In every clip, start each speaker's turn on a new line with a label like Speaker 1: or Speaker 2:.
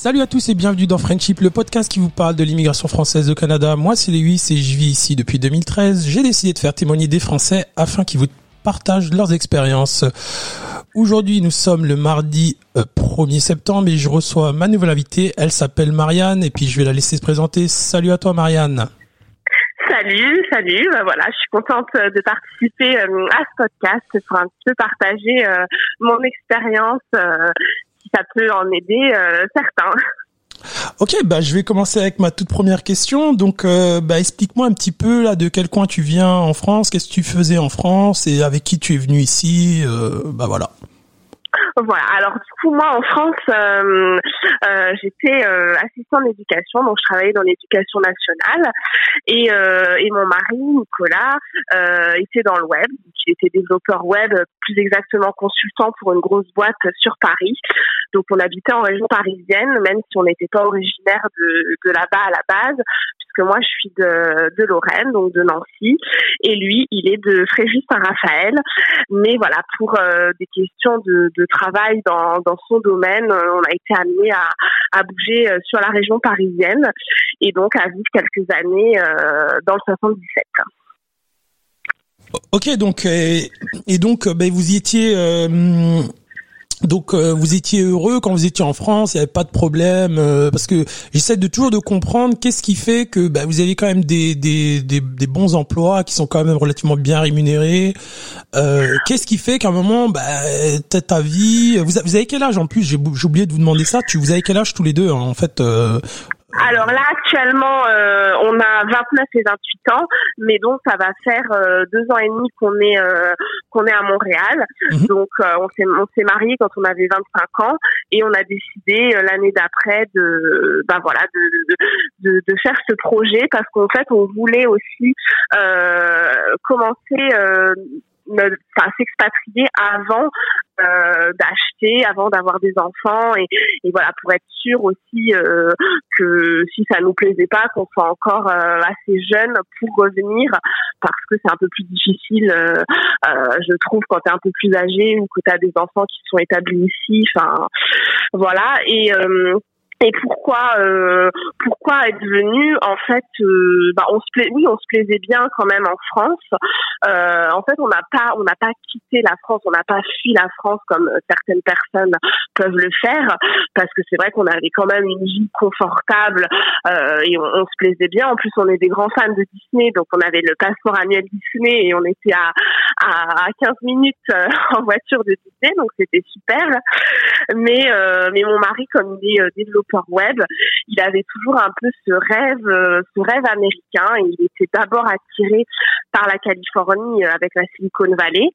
Speaker 1: Salut à tous et bienvenue dans Friendship, le podcast qui vous parle de l'immigration française au Canada. Moi, c'est Louis et je vis ici depuis 2013. J'ai décidé de faire témoigner des Français afin qu'ils vous partagent leurs expériences. Aujourd'hui, nous sommes le mardi 1er euh, septembre et je reçois ma nouvelle invitée. Elle s'appelle Marianne et puis je vais la laisser se présenter. Salut à toi, Marianne.
Speaker 2: Salut, salut. Ben voilà, je suis contente de participer euh, à ce podcast pour un peu partager euh, mon expérience, ça peut en aider certains.
Speaker 1: Ok, bah je vais commencer avec ma toute première question. Donc, bah explique-moi un petit peu là de quel coin tu viens en France, qu'est-ce que tu faisais en France et avec qui tu es venu ici. bah voilà.
Speaker 2: Voilà. Alors du coup, moi en France, euh, euh, j'étais euh, assistant d'éducation, donc je travaillais dans l'éducation nationale, et, et mon mari Nicolas était dans le web. Il était développeur web, plus exactement consultant pour une grosse boîte sur Paris. Donc on habitait en région parisienne, même si on n'était pas originaire de, de là-bas à la base, puisque moi je suis de, de Lorraine, donc de Nancy, et lui il est de Fréjus-Saint-Raphaël. Mais voilà, pour des questions de, travail dans, dans son domaine, euh, on a été amené à, à bouger euh, sur la région parisienne et donc à vivre quelques années euh, dans le 77.
Speaker 1: Ok, donc et, donc ben, vous y étiez donc euh, vous étiez heureux quand vous étiez en France, il n'y avait pas de problème euh, parce que j'essaie de toujours de comprendre qu'est-ce qui fait que bah, vous avez quand même des, des, des, des, bons emplois qui sont quand même relativement bien rémunérés. Euh, qu'est-ce qui fait qu'à un moment, bah, ta vie, vous, vous avez quel âge en plus? J'ai oublié de vous demander ça. Tu vous avez quel âge tous les deux hein, en fait
Speaker 2: alors là, actuellement, euh, on a 29 et 28 ans, mais donc ça va faire euh, deux ans et demi qu'on est euh, qu'on est à Montréal. Mhm. Donc on s'est on s'est marié quand on avait 25 ans et on a décidé l'année d'après de ben voilà de, de, de faire ce projet parce qu'en fait on voulait aussi commencer s'expatrier avant euh, d'acheter, avant d'avoir des enfants et, et, voilà pour être sûr aussi euh, que si ça nous plaisait pas, qu'on soit encore euh, assez jeune pour revenir parce que c'est un peu plus difficile, euh, je trouve, quand tu es un peu plus âgé ou que tu as des enfants qui sont établis ici. Enfin voilà et et pourquoi euh, pourquoi être venu en fait euh, bah on se pla... oui on se plaisait bien quand même en France. Euh, en fait on n'a pas on n'a pas quitté la France on n'a pas fui la France comme certaines personnes peuvent le faire parce que c'est vrai qu'on avait quand même une vie confortable euh, et on, se plaisait bien. En plus on est des grands fans de Disney donc on avait le passeport annuel Disney et on était à à, à 15 minutes euh, en voiture de Disney donc c'était super. Mais mais mon mari comme il est web, il avait toujours un peu ce rêve, euh, ce rêve américain. Il était d'abord attiré par la Californie euh, avec la Silicon Valley.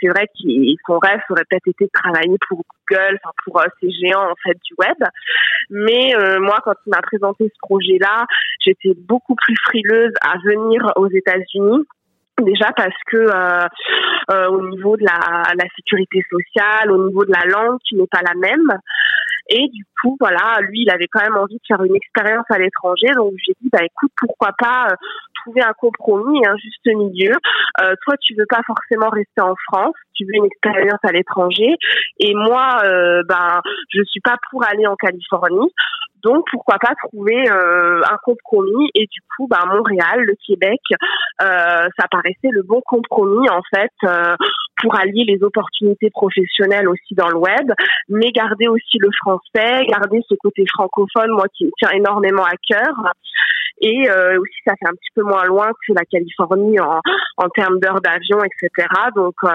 Speaker 2: C'est vrai que son rêve aurait peut-être été de travailler pour Google, pour euh, ces géants en fait du web. Mais moi, quand il m'a présenté ce projet-là, j'étais beaucoup plus frileuse à venir aux États-Unis déjà parce que au niveau de la, sécurité sociale, au niveau de la langue qui n'est pas la même, et du coup, voilà, lui, il avait quand même envie de faire une expérience à l'étranger. Donc, j'ai dit, bah écoute, pourquoi pas euh, trouver un compromis, un juste milieu. Euh, toi, tu veux pas forcément rester en France, tu veux une expérience à l'étranger. Et moi, euh, ben, je suis pas pour aller en Californie. Donc pourquoi pas trouver euh, un compromis et du coup bah Montréal, le Québec, euh, ça paraissait le bon compromis en fait euh, pour allier les opportunités professionnelles aussi dans le web, mais garder aussi le français, garder ce côté francophone moi qui me tient énormément à cœur et euh, aussi ça fait un petit peu moins loin que la Californie en, en termes d'heures d'avion, etc. Donc euh,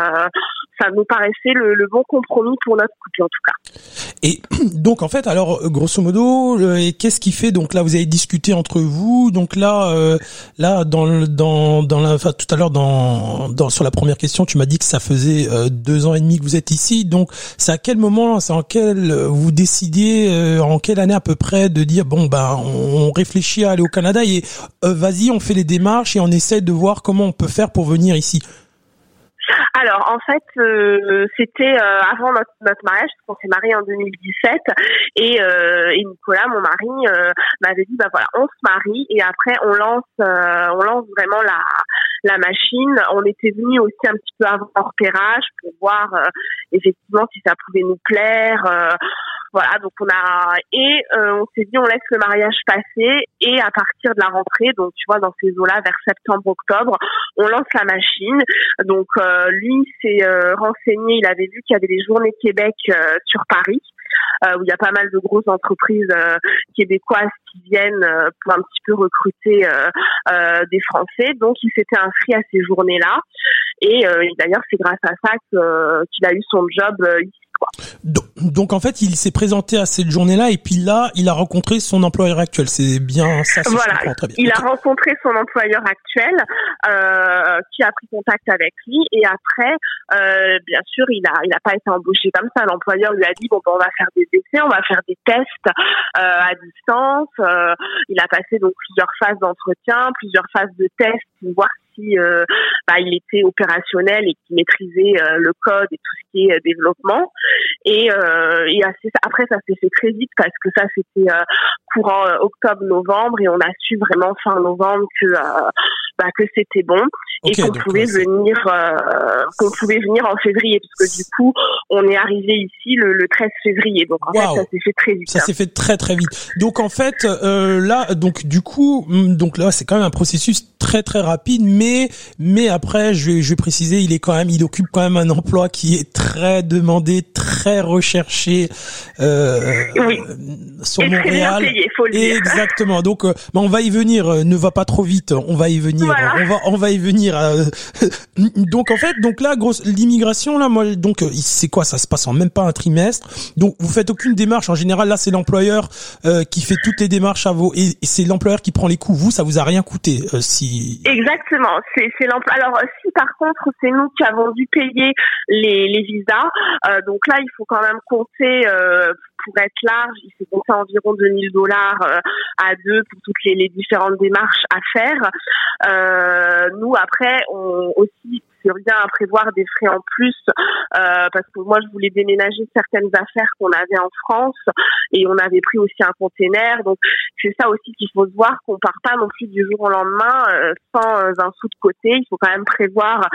Speaker 2: ça nous paraissait le, bon compromis pour notre couple en tout cas.
Speaker 1: Et donc en fait, alors grosso modo, qu'est-ce qui fait donc là vous avez discuté entre vous, donc là euh, là dans dans dans la enfin, tout à l'heure dans, dans sur la première question, tu m'as dit que ça faisait euh, deux ans et demi que vous êtes ici, donc c'est à quel moment, c'est en quel vous décidiez en quelle année à peu près de dire bon ben on réfléchit à aller au Canada et euh, vas-y, on fait les démarches et on essaie de voir comment on peut faire pour venir ici.
Speaker 2: Alors en fait, euh, c'était euh, avant notre, mariage, parce qu'on s'est marié en 2017, et, et Nicolas, mon mari, m'avait dit bah voilà, on se marie et après on lance, on lance vraiment la la machine. On était venu aussi un petit peu avant repérage pour voir effectivement si ça pouvait nous plaire Voilà, donc on a et on s'est dit on laisse le mariage passer et à partir de la rentrée, donc tu vois dans ces eaux-là vers septembre-octobre, on lance la machine. Donc lui s'est renseigné, il avait vu qu'il y avait des journées Québec sur Paris. Euh, où il y a pas mal de grosses entreprises euh, québécoises qui viennent euh, pour un petit peu recruter des Français. Donc, il s'était inscrit à ces journées-là. Et d'ailleurs, c'est grâce à ça qu'il a eu son job ici
Speaker 1: donc, en fait, il s'est présenté à cette journée-là et puis là, il a rencontré son employeur actuel. C'est bien ça.
Speaker 2: voilà. très bien. Il a rencontré son employeur actuel euh, qui a pris contact avec lui et après, euh, bien sûr, il a il a pas été embauché comme ça. L'employeur lui a dit bon, ben, on va faire des essais, on va faire des tests euh, à distance. Il a passé donc plusieurs phases d'entretien, plusieurs phases de tests pour voir si euh, bah, il était opérationnel et qu'il maîtrisait euh, le code et tout ce qui est euh, développement. Et, et après, ça s'est fait très vite parce que ça, c'était courant octobre-novembre et on a su vraiment fin novembre que bah, que c'était bon et qu'on pouvait venir qu'on pouvait venir en février parce que du coup on est arrivé ici le, le 13 février. Donc en fait ça s'est fait très vite
Speaker 1: ça s'est fait très très vite. Donc en fait là donc du coup hmm, donc là c'est quand même un processus très très rapide mais mais après je vais je vais préciser il est quand même il occupe quand même un emploi qui est très demandé très recherché euh,
Speaker 2: oui. sur Montréal. faut le dire.
Speaker 1: exactement. Donc euh, on va y venir euh, ne va pas trop vite on va y venir on va on va y venir euh, donc en fait donc là grosse l'immigration là moi donc c'est quoi? Ça se passe en même pas un trimestre. Donc vous faites aucune démarche. En général là c'est l'employeur qui fait toutes les démarches à vos et, et c'est l'employeur qui prend les coûts vous ça vous a rien coûté si
Speaker 2: Exactement. C'est c'est Alors si par contre c'est nous qui avons dû payer les, les visas, euh, donc là il faut quand même compter euh, pour être large, il faut compter environ 2000 dollars euh, à deux pour toutes les, les, différentes démarches à faire. nous après on aussi c'est bien à prévoir des frais en plus euh, parce que moi je voulais déménager certaines affaires qu'on avait en France et on avait pris aussi un container. Donc c'est ça aussi qu'il faut se voir qu'on part pas non plus du jour au lendemain euh, sans euh, un sou de côté. Il faut quand même prévoir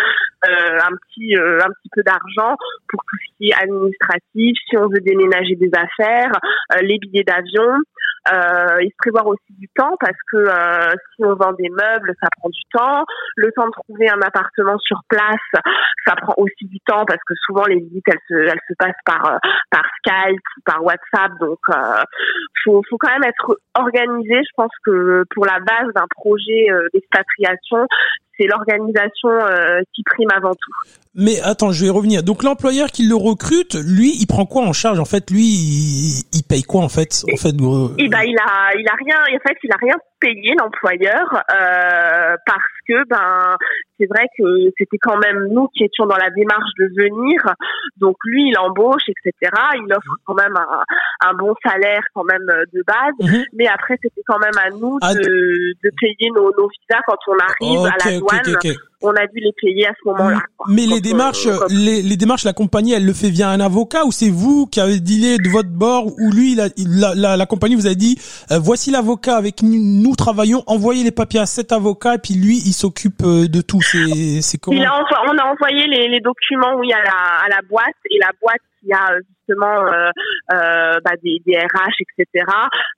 Speaker 2: euh, un petit euh, un petit peu d'argent pour tout ce qui est administratif si on veut déménager des affaires les billets d'avion euh, il se prévoir aussi du temps parce que euh, si on vend des meubles, ça prend du temps. Le temps de trouver un appartement sur place, ça prend aussi du temps parce que souvent les visites elles se, elles se passent par euh, par Skype ou par WhatsApp. Donc, euh, faut faut quand même être organisé. Je pense que pour la base d'un projet euh, d'expatriation, c'est l'organisation euh, qui prime avant tout.
Speaker 1: Mais attends, je vais revenir. Donc l'employeur qui le recrute, lui, il prend quoi en charge? En fait, lui, il, paye quoi en fait? En fait.
Speaker 2: Eh ben, il a, il a rien. En fait, il a rien payé l'employeur euh, parce que ben c'est vrai que c'était quand même nous qui étions dans la démarche de venir. Donc lui, il embauche, etc. Il offre quand même un, un bon salaire quand même de base. Mhm. Mais après, c'était quand même à nous ah, de, de, payer nos, nos visas quand on arrive à la douane on a dû les payer à ce moment-là.
Speaker 1: Mais les démarches, les, les, démarches, la compagnie, elle le fait via un avocat ou c'est vous qui avez dealé de votre bord ou lui, la, la, la, compagnie vous a dit, euh, voici l'avocat avec nous, nous travaillons, envoyez les papiers à cet avocat et puis lui, il s'occupe euh, de tout. C'est, c'est comment?
Speaker 2: On a envoyé les, les documents, oui, à la, à la boîte et la boîte qui a euh, justement euh, euh, bah, des, des, RH, etc.,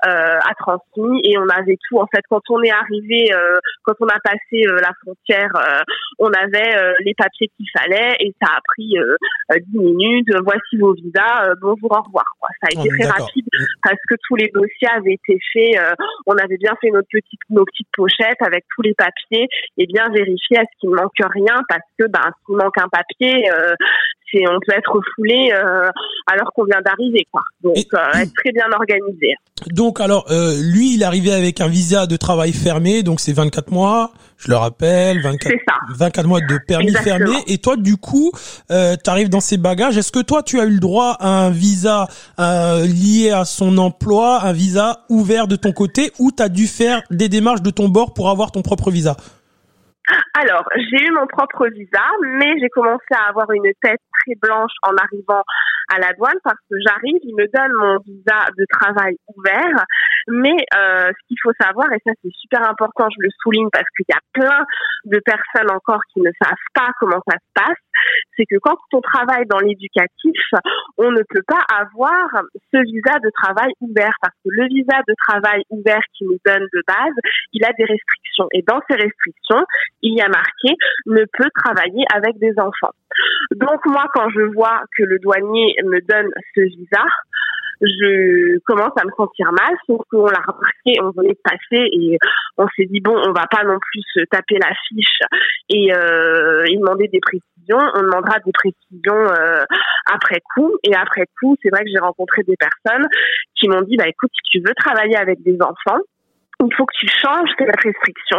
Speaker 2: euh, a transmis et on avait tout. En fait, quand on est arrivé, euh, quand on a passé la frontière, on avait les papiers qu'il fallait et ça a pris 10 minutes. Voici vos visas, bonjour, au revoir. Quoi. Ça a été très rapide parce que tous les dossiers avaient été faits. on avait bien fait notre petite, nos petites pochettes avec tous les papiers et bien vérifier à ce qu'il ne manque rien parce que ben, s'il manque un papier, c'est on peut être foulé alors qu'on vient d'arriver, quoi. Donc, euh, être très bien organisé.
Speaker 1: Donc, alors, euh, lui, il est arrivé avec un visa de travail fermé, donc c'est 24 mois, je le rappelle, 24, 24 mois de permis fermé. Et toi, du coup, euh, tu arrives dans ces bagages. Est-ce que toi, tu as eu le droit à un visa euh, lié à son emploi, un visa ouvert de ton côté, ou tu as dû faire des démarches de ton bord pour avoir ton propre visa?
Speaker 2: Alors, j'ai eu mon propre visa, mais j'ai commencé à avoir une tête très blanche en arrivant à la douane parce que j'arrive, ils me donnent mon visa de travail ouvert, mais euh, ce qu'il faut savoir, et ça c'est super important, je le souligne parce qu'il y a plein de personnes encore qui ne savent pas comment ça se passe, c'est que quand on travaille dans l'éducatif, on ne peut pas avoir ce visa de travail ouvert parce que le visa de travail ouvert qui nous donne de base, il a des restrictions. Et dans ces restrictions, il y a marqué ne peut travailler avec des enfants. Donc moi, quand je vois que le douanier me donne ce visa, je commence à me sentir mal, sauf qu'on l'a remarqué, on venait de passer et on s'est dit bon, on va pas non plus taper la fiche et, euh, demander des précisions, on demandera des précisions euh, après coup et après coup, c'est vrai que j'ai rencontré des personnes qui m'ont dit bah écoute, si tu veux travailler avec des enfants, il faut que tu changes cette restriction.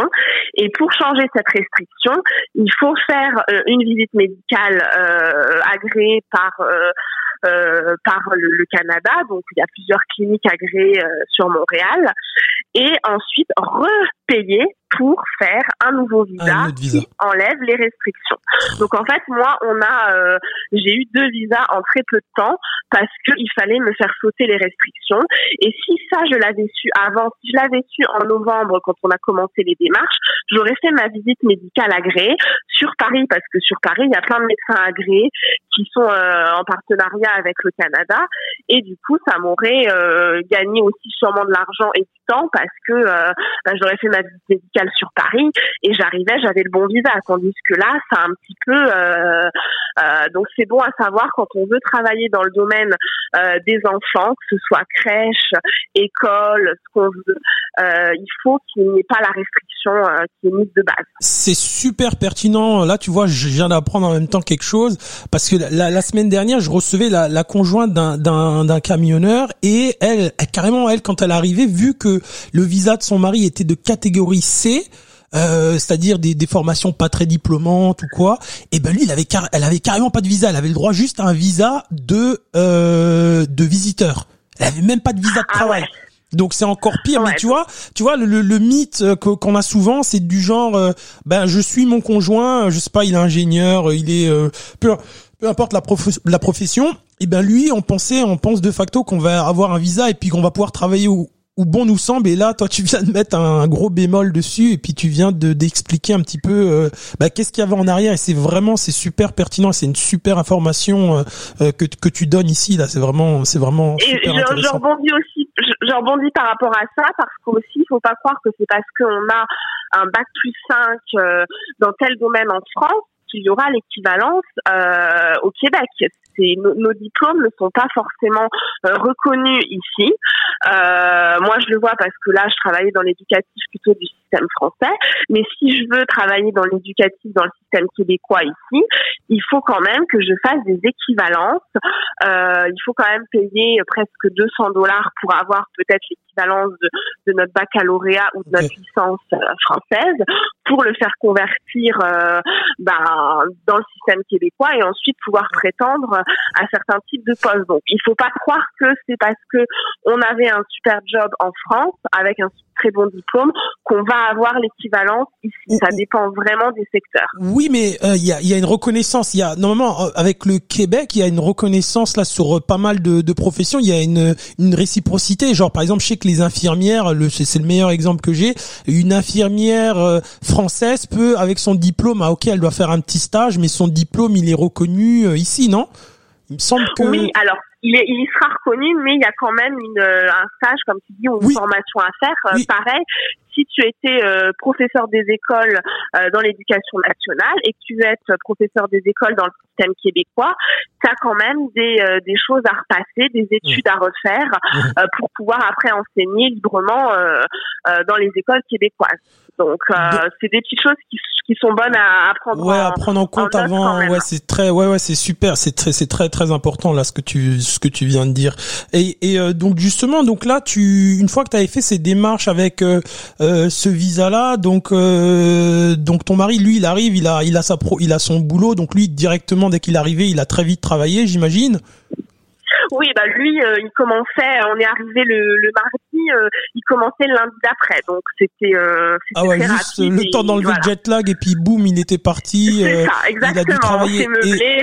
Speaker 2: Et pour changer cette restriction, il faut faire euh, une visite médicale euh, agréée par euh, par le, Canada. Donc il y a plusieurs cliniques agréées sur Montréal. Et ensuite repayer pour faire un nouveau visa, qui enlève les restrictions. Donc en fait, moi, on a, euh, j'ai eu deux visas en très peu de temps parce qu'il fallait me faire sauter les restrictions. Et si ça, je l'avais su avant, si je l'avais su en novembre quand on a commencé les démarches, j'aurais fait ma visite médicale agréée sur Paris parce que sur Paris, il y a plein de médecins agréés qui sont euh, en partenariat avec le Canada. Et du coup, ça m'aurait euh, gagné aussi sûrement de l'argent et du parce que bah, j'aurais fait ma visite médicale sur Paris et j'arrivais, j'avais le bon visa. Tandis que là, c'est un petit peu. Euh, euh, donc c'est bon à savoir quand on veut travailler dans le domaine euh, des enfants, que ce soit crèche, école, ce qu'on veut. il faut qu'il n'y ait pas la restriction qui est mise de base.
Speaker 1: C'est super pertinent. Là, tu vois, je viens d'apprendre en même temps quelque chose parce que la, semaine dernière, je recevais la, la conjointe d'un camionneur et elle, elle, carrément, elle, quand elle arrivait, vu que le visa de son mari était de catégorie C, euh, c'est-à-dire des, des, formations pas très diplômantes ou quoi, et ben lui, il avait elle avait carrément pas de visa, elle avait le droit juste à un visa de euh, de visiteur. Elle avait même pas de visa de ah travail. Donc c'est encore pire, mais tu vois, tu vois le, le, mythe euh, qu'on a souvent, c'est du genre, ben je suis mon conjoint, je sais pas, il est ingénieur, il est peu, peu importe la, la profession, et ben lui, on pensait, on pense de facto qu'on va avoir un visa et puis qu'on va pouvoir travailler où, où bon nous semble et là toi tu viens de mettre un, gros bémol dessus et puis tu viens de d'expliquer un petit peu euh, bah, qu'est-ce qu'il y avait en arrière et c'est vraiment c'est super pertinent c'est une super information euh, euh, que que tu donnes ici là c'est vraiment c'est vraiment
Speaker 2: et je, je rebondis aussi je, rebondis par rapport à ça parce qu'aussi il faut pas croire que c'est parce qu'on a un bac plus 5 dans tel domaine en France qu'il y aura l'équivalence euh, au Québec. Nos, nos, diplômes ne sont pas forcément euh, reconnus ici. Euh, moi, je le vois parce que là, je travaillais dans l'éducatif plutôt du système français. Mais si je veux travailler dans l'éducatif dans le système québécois ici, il faut quand même que je fasse des équivalences. Euh, il faut quand même payer presque 200 dollars pour avoir peut-être l'équivalence de, de, notre baccalauréat ou de notre licence euh, française pour le faire convertir euh, ben, dans le système québécois et ensuite pouvoir prétendre à certains types de postes. Donc, il faut pas croire que c'est parce que on avait un super job en France avec un très bon diplôme qu'on va avoir l'équivalence ici. Ça dépend vraiment des secteurs.
Speaker 1: Oui, mais euh, il y, a, y, a, une reconnaissance. Il y a normalement euh, avec le Québec, il y a une reconnaissance là sur euh, pas mal de, de professions. Il y a une, une réciprocité. Genre par exemple, je sais que les infirmières, le, c'est le meilleur exemple que j'ai. Une infirmière française peut, avec son diplôme, ah, ok, elle doit faire un petit stage, mais son diplôme il est reconnu ici, non?
Speaker 2: Il me semble que. Oui, alors il, est, il sera reconnu, mais il y a quand même une, un stage, comme tu dis, ou une formation à faire. Pareil, si tu étais euh, professeur des écoles dans l'éducation nationale et que tu veux être professeur des écoles dans le système québécois, tu as quand même des, des choses à repasser, des études à refaire pour pouvoir après enseigner librement dans les écoles québécoises. Donc, c'est des petites choses qui qui sont bonnes à, prendre
Speaker 1: ouais, en, à prendre en compte avant ouais c'est très ouais ouais c'est super c'est très c'est très très important là ce que tu ce que tu viens de dire. Et, et euh, donc justement donc là tu une fois que tu avais fait ces démarches avec euh, euh, ce visa là donc donc ton mari lui il arrive il a il a sa pro il a son boulot donc lui directement dès qu'il est arrivé il a très vite travaillé j'imagine
Speaker 2: oui, bah lui, euh, il commençait, on est arrivé le, le mardi, euh, il commençait le lundi d'après, donc c'était euh,
Speaker 1: ah ouais, juste le temps d'enlever le jet lag et puis boum, il était parti.
Speaker 2: C'est ça, exactement. Il a dû travailler. et...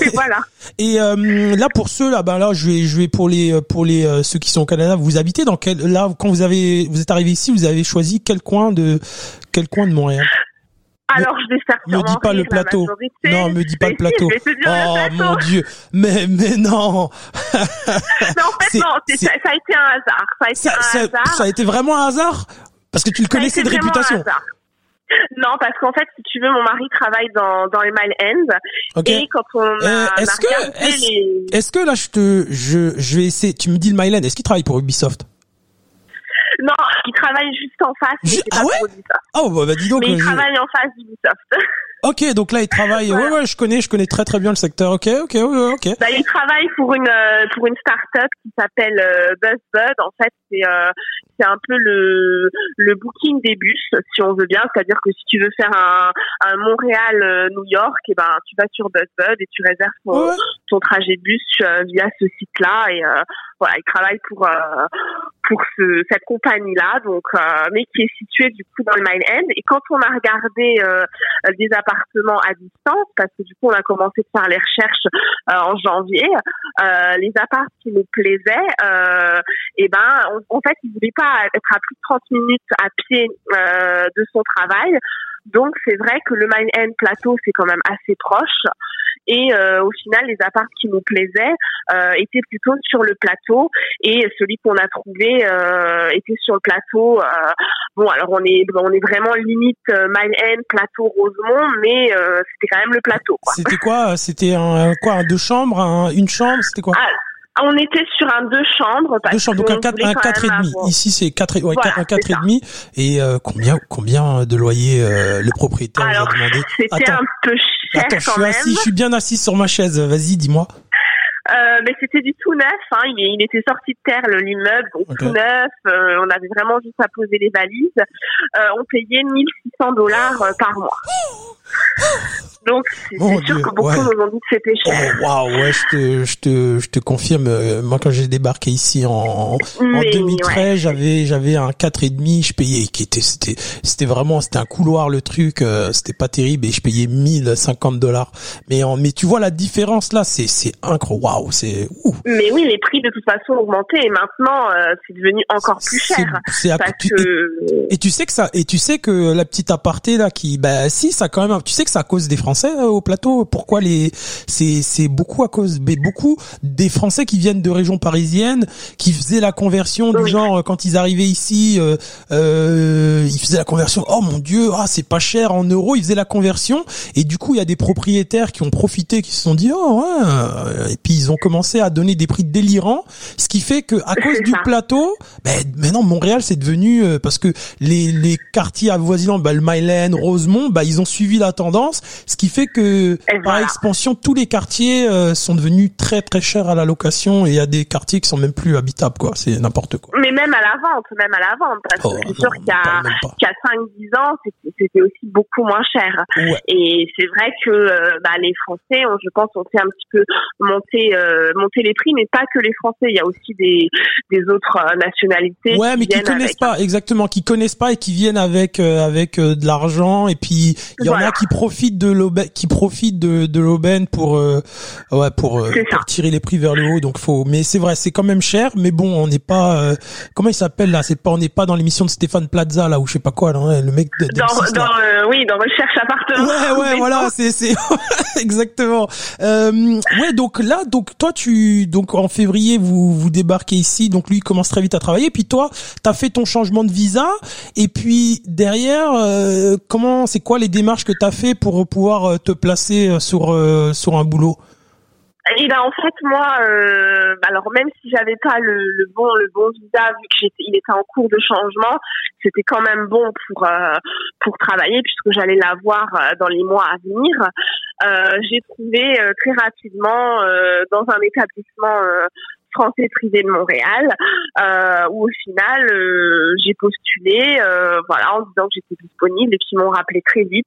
Speaker 2: voilà.
Speaker 1: Et là pour ceux là, ben là, je vais, je vais pour les, pour les ceux qui sont au Canada. Vous habitez dans quel là quand vous avez, vous êtes arrivé ici, vous avez choisi quel coin de, quel coin de Montréal?
Speaker 2: Alors, je vais faire
Speaker 1: Me dis pas le plateau. Non, me dis pas le plateau. oh mon dieu. Mais mais non.
Speaker 2: non, en fait, non, ça, ça, a été un hasard. Ça a été ça, un hasard.
Speaker 1: Ça a été vraiment un hasard? Parce que tu le connaissais de réputation.
Speaker 2: Non, parce qu'en fait, si tu veux, mon mari travaille dans, dans les Mile Ends. Et quand on euh, est-ce que,
Speaker 1: est-ce, les... est-ce que là, je te, je, je vais essayer, tu me dis le Mile End, est-ce qu'il travaille pour Ubisoft?
Speaker 2: Non, il travaille juste en face.
Speaker 1: ah ouais Oh bah, bah, dis donc.
Speaker 2: Mais il travaille en face d'Ubisoft.
Speaker 1: Ok, donc là il travaille. Ouais, ouais, je connais, je connais très très bien le secteur. Ok, ok, ok.
Speaker 2: Bah, il travaille pour une euh, pour une start-up qui s'appelle euh, BuzzBud. En fait, c'est euh, c'est un peu le le booking des bus, si on veut bien. C'est-à-dire que si tu veux faire un un Montréal New York, et eh ben tu vas sur BuzzBud et tu réserves ton, ton trajet de bus via ce site-là. Et voilà, il travaille pour pour ce, cette compagnie-là, donc mais qui est située du coup dans le Mile End. Et quand on a regardé des appartements appartements à distance parce que du coup on a commencé faire les recherches euh, en janvier. Euh, les appartements qui nous plaisaient, euh, et ben en fait il voulait pas être à plus de 30 minutes à pied euh, de son travail. Donc c'est vrai que le End Plateau c'est quand même assez proche. Et euh, au final, les apparts qui nous plaisaient euh, étaient plutôt sur le plateau. Et celui qu'on a trouvé euh, était sur le plateau. bon, alors on est on est vraiment limite Mile End, plateau Rosemont, mais c'était quand même le plateau.
Speaker 1: C'était quoi? C'était un quoi? Un deux chambres, une chambre? C'était quoi? Ah,
Speaker 2: on était sur un deux chambres.
Speaker 1: deux chambres, donc un 4, un quatre et demi. Ici, c'est quatre, ouais, un quatre et demi. Et euh, combien, combien de loyer euh, le propriétaire
Speaker 2: Alors,
Speaker 1: a demandé?
Speaker 2: C'était un peu cher
Speaker 1: Attends,
Speaker 2: je
Speaker 1: suis assis, je suis bien assis sur ma chaise. Vas-y, dis-moi.
Speaker 2: Euh, mais c'était du tout neuf. Hein. Il, il, était sorti de terre l'immeuble, donc tout neuf. Euh, on avait vraiment juste à poser les valises. Euh, on payait 1600 dollars par mois. Donc c'est sûr que beaucoup nous ont dit que c'était cher.
Speaker 1: Oh, Waouh, ouais, je te, je te, je te confirme. Euh, moi, quand j'ai débarqué ici en, en 2013, j'avais, j'avais un quatre et demi. Je payais, qui était, c'était, c'était vraiment, c'était un couloir le truc. Euh, c'était pas terrible et je payais 1050 dollars. Mais en, mais tu vois la différence là, c'est, c'est incroyable. Waouh, c'est.
Speaker 2: Mais oui, les prix de toute façon ont augmenté et maintenant euh, c'est devenu encore plus cher. C'est, parce
Speaker 1: que... et, tu sais que ça, et tu sais que la petite aparté là qui, bah si, ça quand même. Tu sais que ça cause des Français Français euh, au plateau. Pourquoi les c'est c'est beaucoup à cause mais beaucoup des Français qui viennent de régions parisiennes qui faisaient la conversion du genre euh, quand ils arrivaient ici euh, euh, ils faisaient la conversion. Oh mon dieu, ah c'est pas cher en euros, ils faisaient la conversion et du coup il y a des propriétaires qui ont profité qui se sont dit oh ouais et puis ils ont commencé à donner des prix délirants, ce qui fait que à cause du plateau, ben maintenant Montréal c'est devenu parce que les les quartiers avoisinants, bah, le Myland, Rosemont, bah ils ont suivi la tendance, ce qui fait que par expansion tous les quartiers euh, sont devenus très très chers à la location et il y a des quartiers qui sont même plus habitables quoi, c'est n'importe quoi.
Speaker 2: Mais même à la vente, même à la vente parce que oh, c'est sûr qu'il y a, qu 5-10 ans, c'était aussi beaucoup moins cher. Et c'est vrai que euh, bah, les Français, je pense, ont fait un petit peu monter euh, monter les prix, mais pas que les Français, il y a aussi des des autres nationalités.
Speaker 1: Ouais, mais qui connaissent pas exactement, qui connaissent pas et qui viennent avec avec de l'argent. Et puis il y en a qui profitent de l'eau qui profite de, de l'aubaine pour euh, ouais pour, euh, pour, tirer les prix vers le haut donc faut mais c'est vrai c'est quand même cher mais bon on n'est pas euh, comment il s'appelle là c'est pas on n'est pas dans l'émission de Stéphane Plaza là ou je sais pas quoi là, hein, le mec de,
Speaker 2: dans, dans oui dans recherche appartement.
Speaker 1: Ouais ouais voilà c'est c'est exactement. Ouais donc là donc toi tu donc en février vous vous débarquez ici donc lui il commence très vite à travailler puis toi t'as fait ton changement de visa et puis derrière comment c'est quoi les démarches que t'as fait pour pouvoir euh, te placer euh, sur euh, sur un boulot?
Speaker 2: Et ben en fait moi alors même si j'avais pas le, bon le bon visa vu que j'étais il était en cours de changement c'était quand même bon pour pour travailler puisque j'allais l'avoir dans les mois à venir. J'ai trouvé très rapidement dans un établissement français privé de Montréal, euh, où au final euh, j'ai postulé, euh, voilà, en disant que j'étais disponible et qu'ils m'ont rappelé très vite.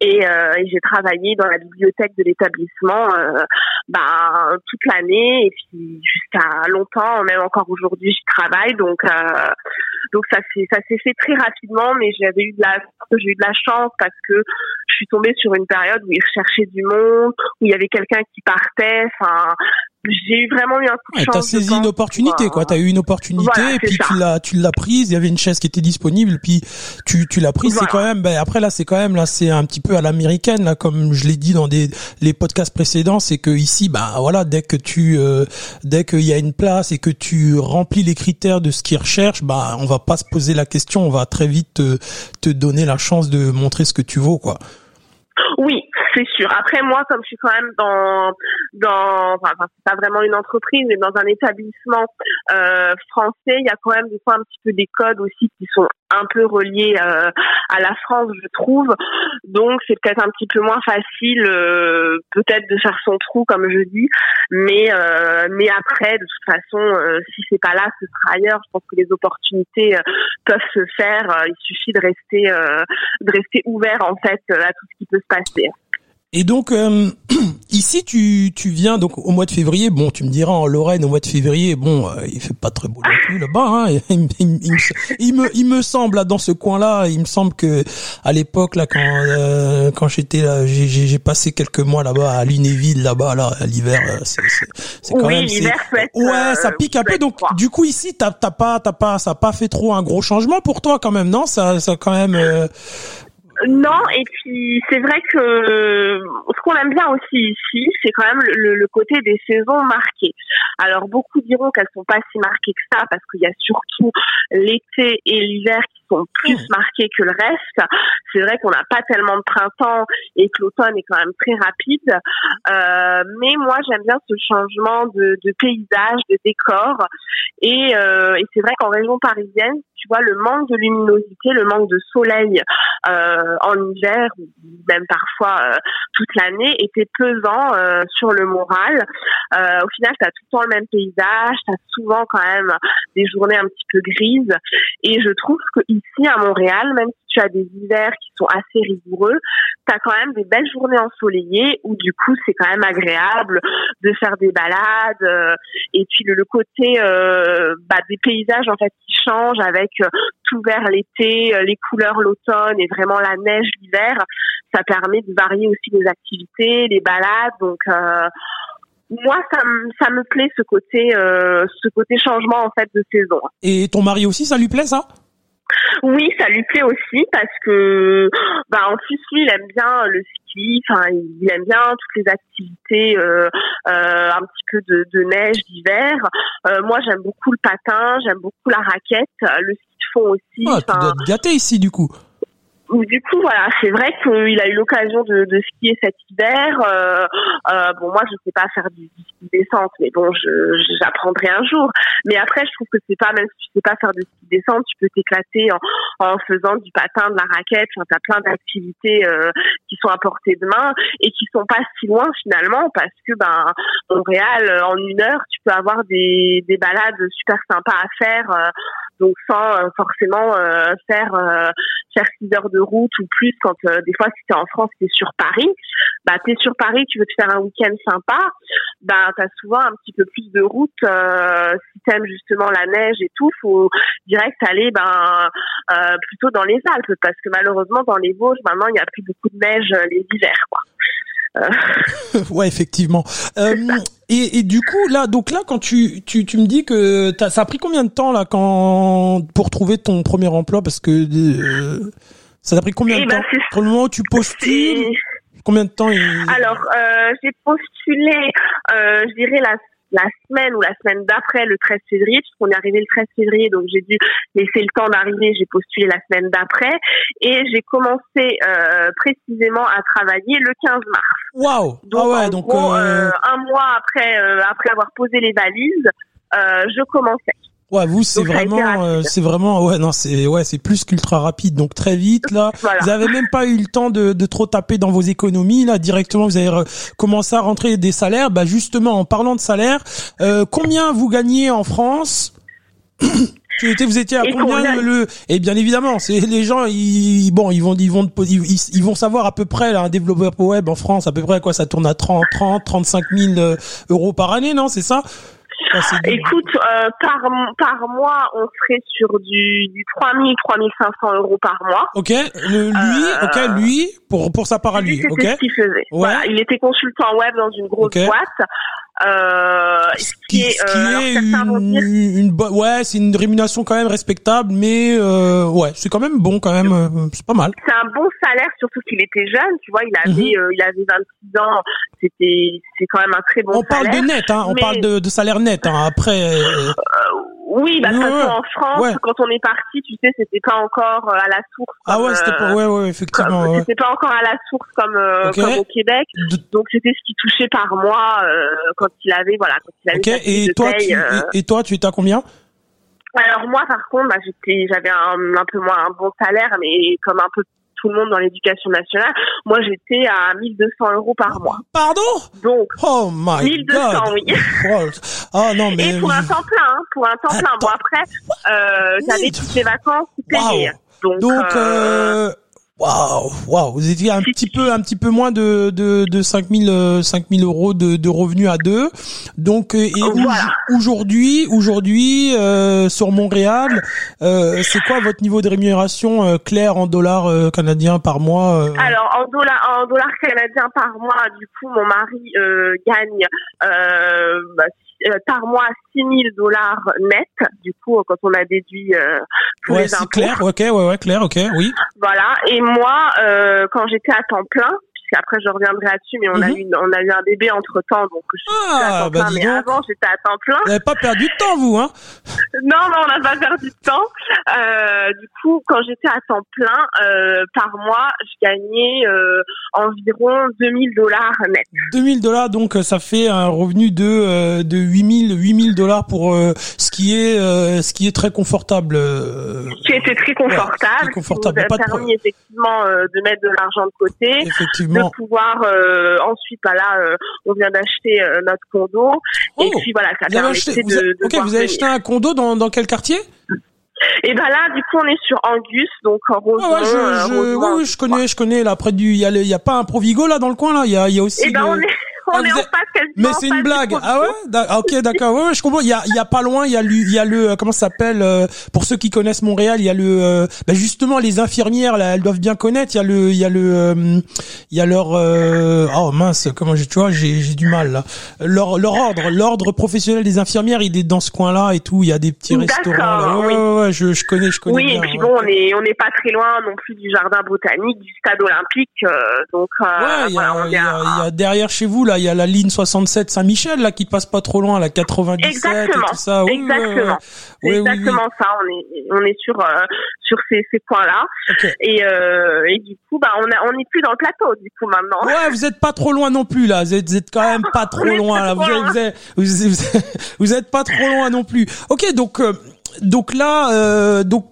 Speaker 2: Et, euh, et j'ai travaillé dans la bibliothèque de l'établissement bah, toute l'année. Et puis jusqu'à longtemps, même encore aujourd'hui j'y travaille. Donc donc ça s'est ça s'est fait très rapidement. Mais j'avais eu de la j'ai eu de la chance parce que je suis tombée sur une période où ils recherchaient du monde où il y avait quelqu'un qui partait. Enfin j'ai eu vraiment eu un coup de chance.
Speaker 1: T'as saisi une opportunité, quoi. T'as eu une opportunité, et puis tu l'as, tu l'as prise. Il y avait une chaise qui était disponible, puis tu, tu l'as prise. C'est quand même. Ben après là, c'est quand même là, c'est un petit peu à l'américaine là, comme je l'ai dit dans des les podcasts précédents, c'est que ici, bah voilà, dès que tu, euh, dès qu'il y a une place et que tu remplis les critères de ce qu'ils recherchent, bah on va pas se poser la question, on va très vite te, te donner la chance de montrer ce que tu vaux, quoi.
Speaker 2: Oui, c'est sûr. Après moi, comme je suis quand même dans dans, enfin, c'est pas vraiment une entreprise, mais dans un établissement euh, français, il y a quand même des fois un petit peu des codes aussi qui sont un peu reliés euh, à la France, je trouve. Donc c'est peut-être un petit peu moins facile, euh, peut-être de faire son trou, comme je dis. Mais euh, mais après, de toute façon, euh, si c'est pas là, ce sera ailleurs. Je pense que les opportunités peuvent se faire. il suffit de rester de rester ouvert en fait à tout ce qui peut se passer.
Speaker 1: Et donc euh, ici tu tu viens donc au mois de février. Bon, tu me diras en Lorraine au mois de février. Bon, euh, il fait pas très beau non plus là-bas. Hein, il, me il me semble là dans ce coin-là, il me semble que à l'époque là quand euh, quand j'étais là, j'ai j'ai passé quelques mois là-bas à Lunéville là-bas là à l'hiver. C'est
Speaker 2: c'est quand oui, même
Speaker 1: ouais ça pique un peu. Donc du coup ici t'as t'as pas t'as pas ça a pas fait trop un gros changement pour toi quand même non? Ça ça quand même
Speaker 2: non, et puis c'est vrai que ce qu'on aime bien aussi ici, c'est quand même le, le, côté des saisons marquées. Alors beaucoup diront qu'elles sont pas si marquées que ça parce qu'il y a surtout l'été et l'hiver qui sont plus mmh. marqués que le reste. C'est vrai qu'on n'a pas tellement de printemps et que l'automne est quand même très rapide. Euh, mais moi j'aime bien ce changement de, de paysage, de décor. Et, euh, et c'est vrai qu'en région parisienne, tu vois, le manque de luminosité, le manque de soleil euh, en hiver, même parfois euh, toute l'année, était pesant euh, sur le moral. Euh, au final, tu as tout le temps le même paysage, tu as souvent quand même des journées un petit peu grises. Et je trouve que ici à Montréal, même si tu as des hivers qui sont assez rigoureux, tu as quand même des belles journées ensoleillées où du coup c'est quand même agréable de faire des balades. et puis le, côté bah, des paysages en fait qui changent avec tout vert l'été, les couleurs l'automne et vraiment la neige l'hiver, ça permet de varier aussi les activités, les balades. Donc euh, moi, ça, ça me plaît ce côté, euh, ce côté changement en fait de saison.
Speaker 1: Et ton mari aussi, ça lui plaît ça?
Speaker 2: Oui, ça lui plaît aussi parce que, bah, en plus lui, il aime bien le ski. Enfin, il aime bien toutes les activités, euh, euh, un petit peu de, de neige d'hiver. Euh, moi, j'aime beaucoup le patin, j'aime beaucoup la raquette, le ski de fond aussi.
Speaker 1: Ah, tu dois être gâté ici du coup
Speaker 2: du coup, voilà, c'est vrai qu'il a eu l'occasion de, de, skier cet hiver. Euh, euh, bon, moi, je sais pas faire du, ski descente, mais bon, j'apprendrai un jour. Mais après, je trouve que c'est pas, même si tu sais pas faire du ski descente, tu peux t'éclater en, en, faisant du patin, de la raquette. Enfin, t'as plein d'activités euh, qui sont à portée de main et qui sont pas si loin finalement, parce que ben Montréal, en une heure, tu peux avoir des, des balades super sympas à faire. Euh, donc sans euh, forcément euh, faire faire six heures de route ou plus quand euh, des fois si tu es en France, tu es sur Paris, bah tu es sur Paris, tu veux te faire un week-end sympa, bah tu as souvent un petit peu plus de route euh, si tu aimes justement la neige et tout, faut direct aller ben euh, plutôt dans les Alpes parce que malheureusement dans les Vosges maintenant, il n'y a plus beaucoup de neige les hivers quoi.
Speaker 1: ouais, effectivement. Euh, et, et, du coup, là, donc là, quand tu, tu, tu me dis que ça a pris combien de temps là, quand pour trouver ton premier emploi, parce que ça t'a pris combien de eh ben, temps? Pour le moment où tu postules? Combien de temps
Speaker 2: Alors, euh, j'ai postulé, euh, je dirais la la semaine ou la semaine d'après le 13 février, puisqu'on est arrivé le 13 février, donc j'ai dû laisser le temps d'arriver, j'ai postulé la semaine d'après, et j'ai commencé euh, précisément à travailler le 15 mars.
Speaker 1: Waouh Donc, ah ouais, donc
Speaker 2: euh, euh... un mois après, euh, après avoir posé les valises, euh, je commençais.
Speaker 1: Ouais, vous c'est vraiment, euh, c'est vraiment, ouais, non, c'est, ouais, c'est plus qu'ultra rapide. Donc très vite là, vous avez même pas eu le temps de, de trop taper dans vos économies là. Directement, vous avez commencé à rentrer des salaires. Bah justement, en parlant de salaire, euh, combien vous gagnez en France? Vous étiez à combien le et bien évidemment c'est les gens ils bon ils vont ils vont ils, vont savoir à peu près là un développeur web en France à peu près quoi ça tourne à 30 30 35 000 euros par année non c'est ça?
Speaker 2: Écoute, euh, par, par mois, on serait sur du, du 3000, 3500 euros par mois.
Speaker 1: Ok, le, lui, euh, ok, lui, pour, pour sa part à lui, ok.
Speaker 2: ce qu'il faisait. Voilà, il était consultant web dans une grosse boîte. Euh,
Speaker 1: ce qui, est, une, ouais, c'est une rémunération quand même respectable, mais ouais, c'est quand même bon quand même, c'est pas mal.
Speaker 2: C'est un bon salaire, surtout qu'il était jeune, tu vois, il avait mhm. il avait 26 ans, c'était c'est quand même un très bon.
Speaker 1: On parle de net, hein, on parle de, de salaire net. Hein, après.
Speaker 2: Oui, bah, en France, quand on est parti, tu sais, c'était pas encore euh, à la source.
Speaker 1: ah ouais, c'était pas, ouais, ouais, effectivement.
Speaker 2: C'était pas encore à la source comme, euh, comme au Québec. Donc c'était ce qui touchait par mois euh, quand il avait, voilà, quand il avait.
Speaker 1: Et toi, tu, et, toi, tu étais à combien?
Speaker 2: Alors moi par contre bah, j'étais j'avais un, un peu moins un bon salaire mais comme un peu tout le monde dans l'éducation nationale. Moi, j'étais à 1200 euros par mois.
Speaker 1: Pardon?
Speaker 2: Donc,
Speaker 1: oh my 1200,
Speaker 2: oui.
Speaker 1: oh non, mais...
Speaker 2: Et pour un temps plein, hein, pour un temps plein. Bon, après, euh, j'avais toutes les vacances payées. Donc,
Speaker 1: Donc euh, euh Waouh, waouh, vous étiez un petit peu, un petit peu moins de de, de 5000 5000 euros de, de revenus à deux. Donc euh, et aujourd'hui, aujourd'hui euh, sur Montréal, euh, c'est quoi votre niveau de rémunération euh, clair en dollars canadiens par mois
Speaker 2: Alors en dollars en dollars canadiens par mois, du coup, mon mari gagne bah, euh, par mois 6 000 dollars net, du coup, quand on a déduit euh, tous
Speaker 1: ouais,
Speaker 2: les impôts.
Speaker 1: clair, ok, ouais, ouais, clair, ok, oui.
Speaker 2: Voilà. Et moi, euh, quand j'étais à temps plein, après je reviendrai là-dessus, mais on a eu on a eu un bébé entre temps, donc je suis à temps bah plein. Mais avant j'étais à temps plein.
Speaker 1: Vous n'avez pas perdu de temps, vous, hein
Speaker 2: Non, non, on n'a pas perdu de temps. Euh, du coup, quand j'étais à temps plein, euh, par mois, je gagnais euh, environ 2000 dollars net.
Speaker 1: 2000 dollars, donc ça fait un revenu de euh, de 8000 8000 dollars pour euh, ce qui est euh, ce qui est très confortable.
Speaker 2: qui était très confortable. Ouais, confortable. Qui nous a permis effectivement de mettre de l'argent de côté.
Speaker 1: Effectivement
Speaker 2: de pouvoir euh, ensuite bah là euh, on vient d'acheter euh, notre condo et oh, puis voilà ça
Speaker 1: de, de, vous avez acheté un condo dans dans quel quartier?
Speaker 2: Et ben là, du coup, on est sur Angus, donc en Rosemont. Ah ouais, je,
Speaker 1: je, oui, oui, je connais, je connais. Là, près du, il y a, il y a pas un Provigo là dans le coin là. Il y a, il y a aussi.
Speaker 2: Et ben on est, on est en face
Speaker 1: Mais c'est une blague. Ah ouais? Ok, d'accord. Ouais, je comprends. Il y a, il y a pas loin, il y a le, il y a le, comment ça s'appelle euh, Pour ceux qui connaissent Montréal, il y a le, euh, bah justement les infirmières là, elles doivent bien connaître. Il y a le, il y a le, euh, il y a leur, oh mince, comment j'ai, tu vois, j'ai, j'ai du mal là. Leur, leur ordre, l'ordre professionnel des infirmières, il est dans ce coin-là et tout. Il y a des petits restaurants. Ouais, ouais, ouais, je, je connais, je connais.
Speaker 2: Oui, et puis bon, on est, on n'est pas très loin non plus du jardin botanique, du stade olympique, donc.
Speaker 1: ouais, il y, a, il y, a derrière chez vous là, il y a la ligne 67 Saint-Michel là qui passe pas trop loin, la 97
Speaker 2: exactement,
Speaker 1: et tout ça.
Speaker 2: Oui, exactement. Oui, exactement ça. On est on est sur euh, sur ces ces points là. Et euh, et du coup bah on a on est plus dans le plateau du coup maintenant.
Speaker 1: Ouais, vous êtes pas trop loin non plus là. Vous êtes, vous êtes quand même pas trop loin là. Vous êtes, vous, êtes, vous, êtes, pas trop loin non plus. Ok, donc euh, donc là, euh, donc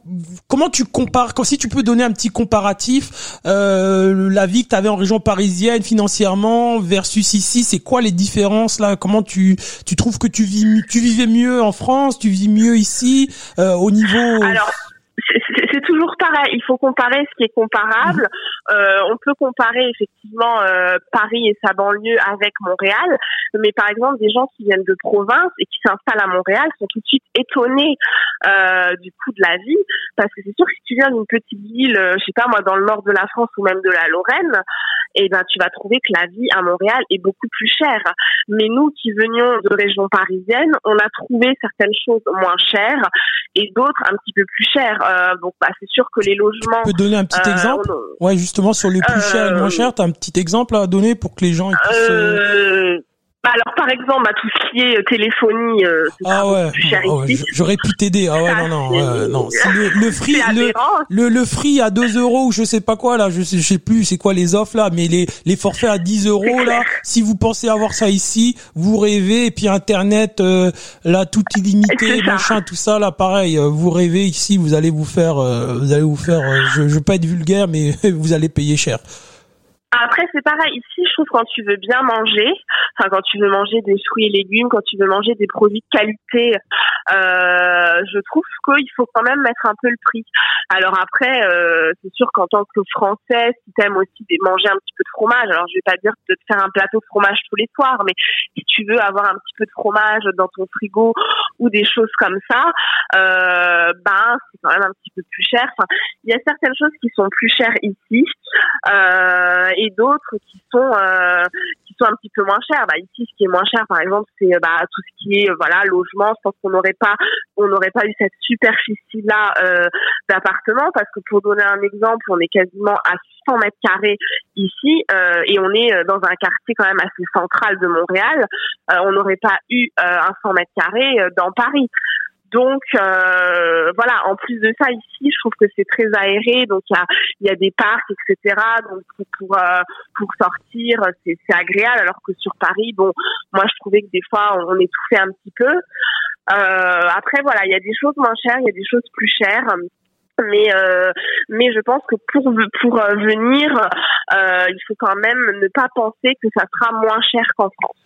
Speaker 1: comment tu compares Quand si tu peux donner un petit comparatif, euh, la vie que tu avais en région parisienne financièrement versus ici, c'est quoi les différences là? Comment tu tu trouves que tu vis tu vivais mieux en France, tu vis mieux ici euh, au niveau
Speaker 2: c'est toujours pareil. Il faut comparer ce qui est comparable. Euh, on peut comparer effectivement euh, Paris et sa banlieue avec Montréal, mais par exemple des gens qui viennent de province et qui s'installent à Montréal sont tout de suite étonnés euh, du coût de la vie, parce que c'est sûr que si tu viens d'une petite ville, je sais pas moi, dans le nord de la France ou même de la Lorraine, eh ben tu vas trouver que la vie à Montréal est beaucoup plus chère. Mais nous qui venions de région parisienne, on a trouvé certaines choses moins chères et d'autres un petit peu plus chères. Euh, donc bah, c'est sûr que les logements.
Speaker 1: Tu peux donner un petit euh, exemple Ouais, justement sur les plus chers et moins chers, tu as un petit exemple à donner pour que les gens puissent.
Speaker 2: Bah, alors par exemple, bah, tout ce qui est euh, téléphonie, euh, ah ouais, ah
Speaker 1: ici. J'aurais pu t'aider. Ah ouais, non, non, ouais, non. le, le free, le, le, le, free à 2 euros ou je sais pas quoi là, je sais, je sais plus c'est quoi les offres là, mais les, les forfaits à 10 euros là, si vous pensez avoir ça ici, vous rêvez et puis internet euh, là tout illimité, machin, tout ça là, pareil, euh, vous rêvez ici, vous allez vous faire, vous allez vous faire, je, je veux pas être vulgaire, mais vous allez payer cher.
Speaker 2: Après, c'est pareil. Ici, je trouve quand tu veux bien manger, enfin quand tu veux manger des fruits et légumes, quand tu veux manger des produits de qualité, euh, je trouve qu'il faut quand même mettre un peu le prix. Alors après, euh, c'est sûr qu'en tant que Français, si t'aimes aussi manger un petit peu de fromage, alors je vais pas dire de te faire un plateau de fromage tous les soirs, mais si tu veux avoir un petit peu de fromage dans ton frigo ou des choses comme ça, euh, ben c'est quand même un petit peu plus cher. Enfin, il y a certaines choses qui sont plus chères ici. Euh, et d'autres qui sont euh, qui soit un petit peu moins cher. Bah, ici, ce qui est moins cher, par exemple, c'est bah, tout ce qui est voilà logement. Je pense qu'on n'aurait pas on n'aurait pas eu cette superficie là euh, d'appartement parce que pour donner un exemple, on est quasiment à 600 mètres carrés ici euh, et on est dans un quartier quand même assez central de Montréal. Euh, on n'aurait pas eu un 100 mètres carrés dans Paris. Donc euh, voilà, en plus de ça ici, je trouve que c'est très aéré, donc il y a, y a des parcs, etc. Donc pour pour, euh, pour sortir, c'est agréable. Alors que sur Paris, bon, moi je trouvais que des fois on étouffait un petit peu. Euh, après voilà, il y a des choses moins chères, il y a des choses plus chères mais euh, mais je pense que pour pour venir euh, il faut quand même ne pas penser que ça sera moins cher qu'en France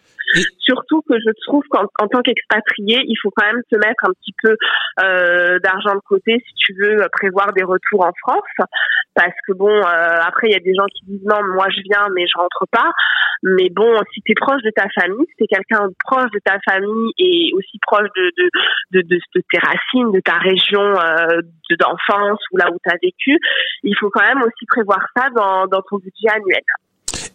Speaker 2: Surtout que je trouve qu'en tant qu'expatrié, il faut quand même se mettre un petit peu euh, d'argent de côté si tu veux prévoir des retours en France. Parce que bon, euh, après il y a des gens qui disent non, moi je viens mais je rentre pas. Mais bon, si tu es proche de ta famille, si tu es quelqu'un proche de ta famille et aussi proche de de, de, de, de tes racines, de ta région euh, d'enfance ou là où tu as vécu, il faut quand même aussi prévoir ça dans, dans ton budget annuel.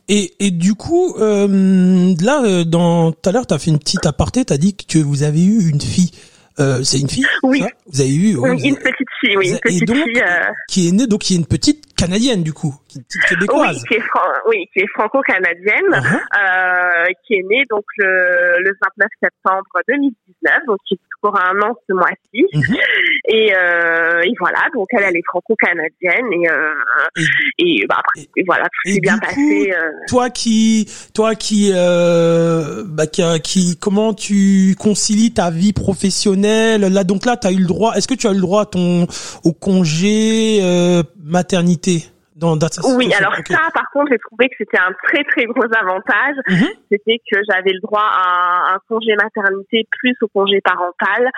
Speaker 1: Et, et du coup, euh, là, euh, dans tout à l'heure, tu as fait une petite aparté, tu as dit que vous avez eu une fille. Euh, c'est une fille
Speaker 2: Oui.
Speaker 1: vous avez eu
Speaker 2: oui, une petite fille, oui, une petite fille. Euh...
Speaker 1: Qui est née, donc qui est une petite canadienne du coup, une petite québécoise.
Speaker 2: Oui, qui est, oui, qui est franco-canadienne, uh-huh. euh, qui est née donc le, le 29 septembre 2019, donc qui est toujours un an ce mois-ci. Uh-huh. Et, euh, et voilà, donc elle, elle est franco-canadienne et, euh, et, et bah, après, et, voilà, tout s'est bien passé.
Speaker 1: Euh... Toi qui, toi qui, bah, qui, qui, comment tu concilies ta vie professionnelle? Là, donc là, tu as eu le droit. Est-ce que tu as eu le droit à ton au congé maternité? Dans
Speaker 2: Oui, alors ça, par contre, j'ai trouvé que c'était un très très gros avantage. Mhm. C'était que j'avais le droit à un, congé maternité plus au congé parental,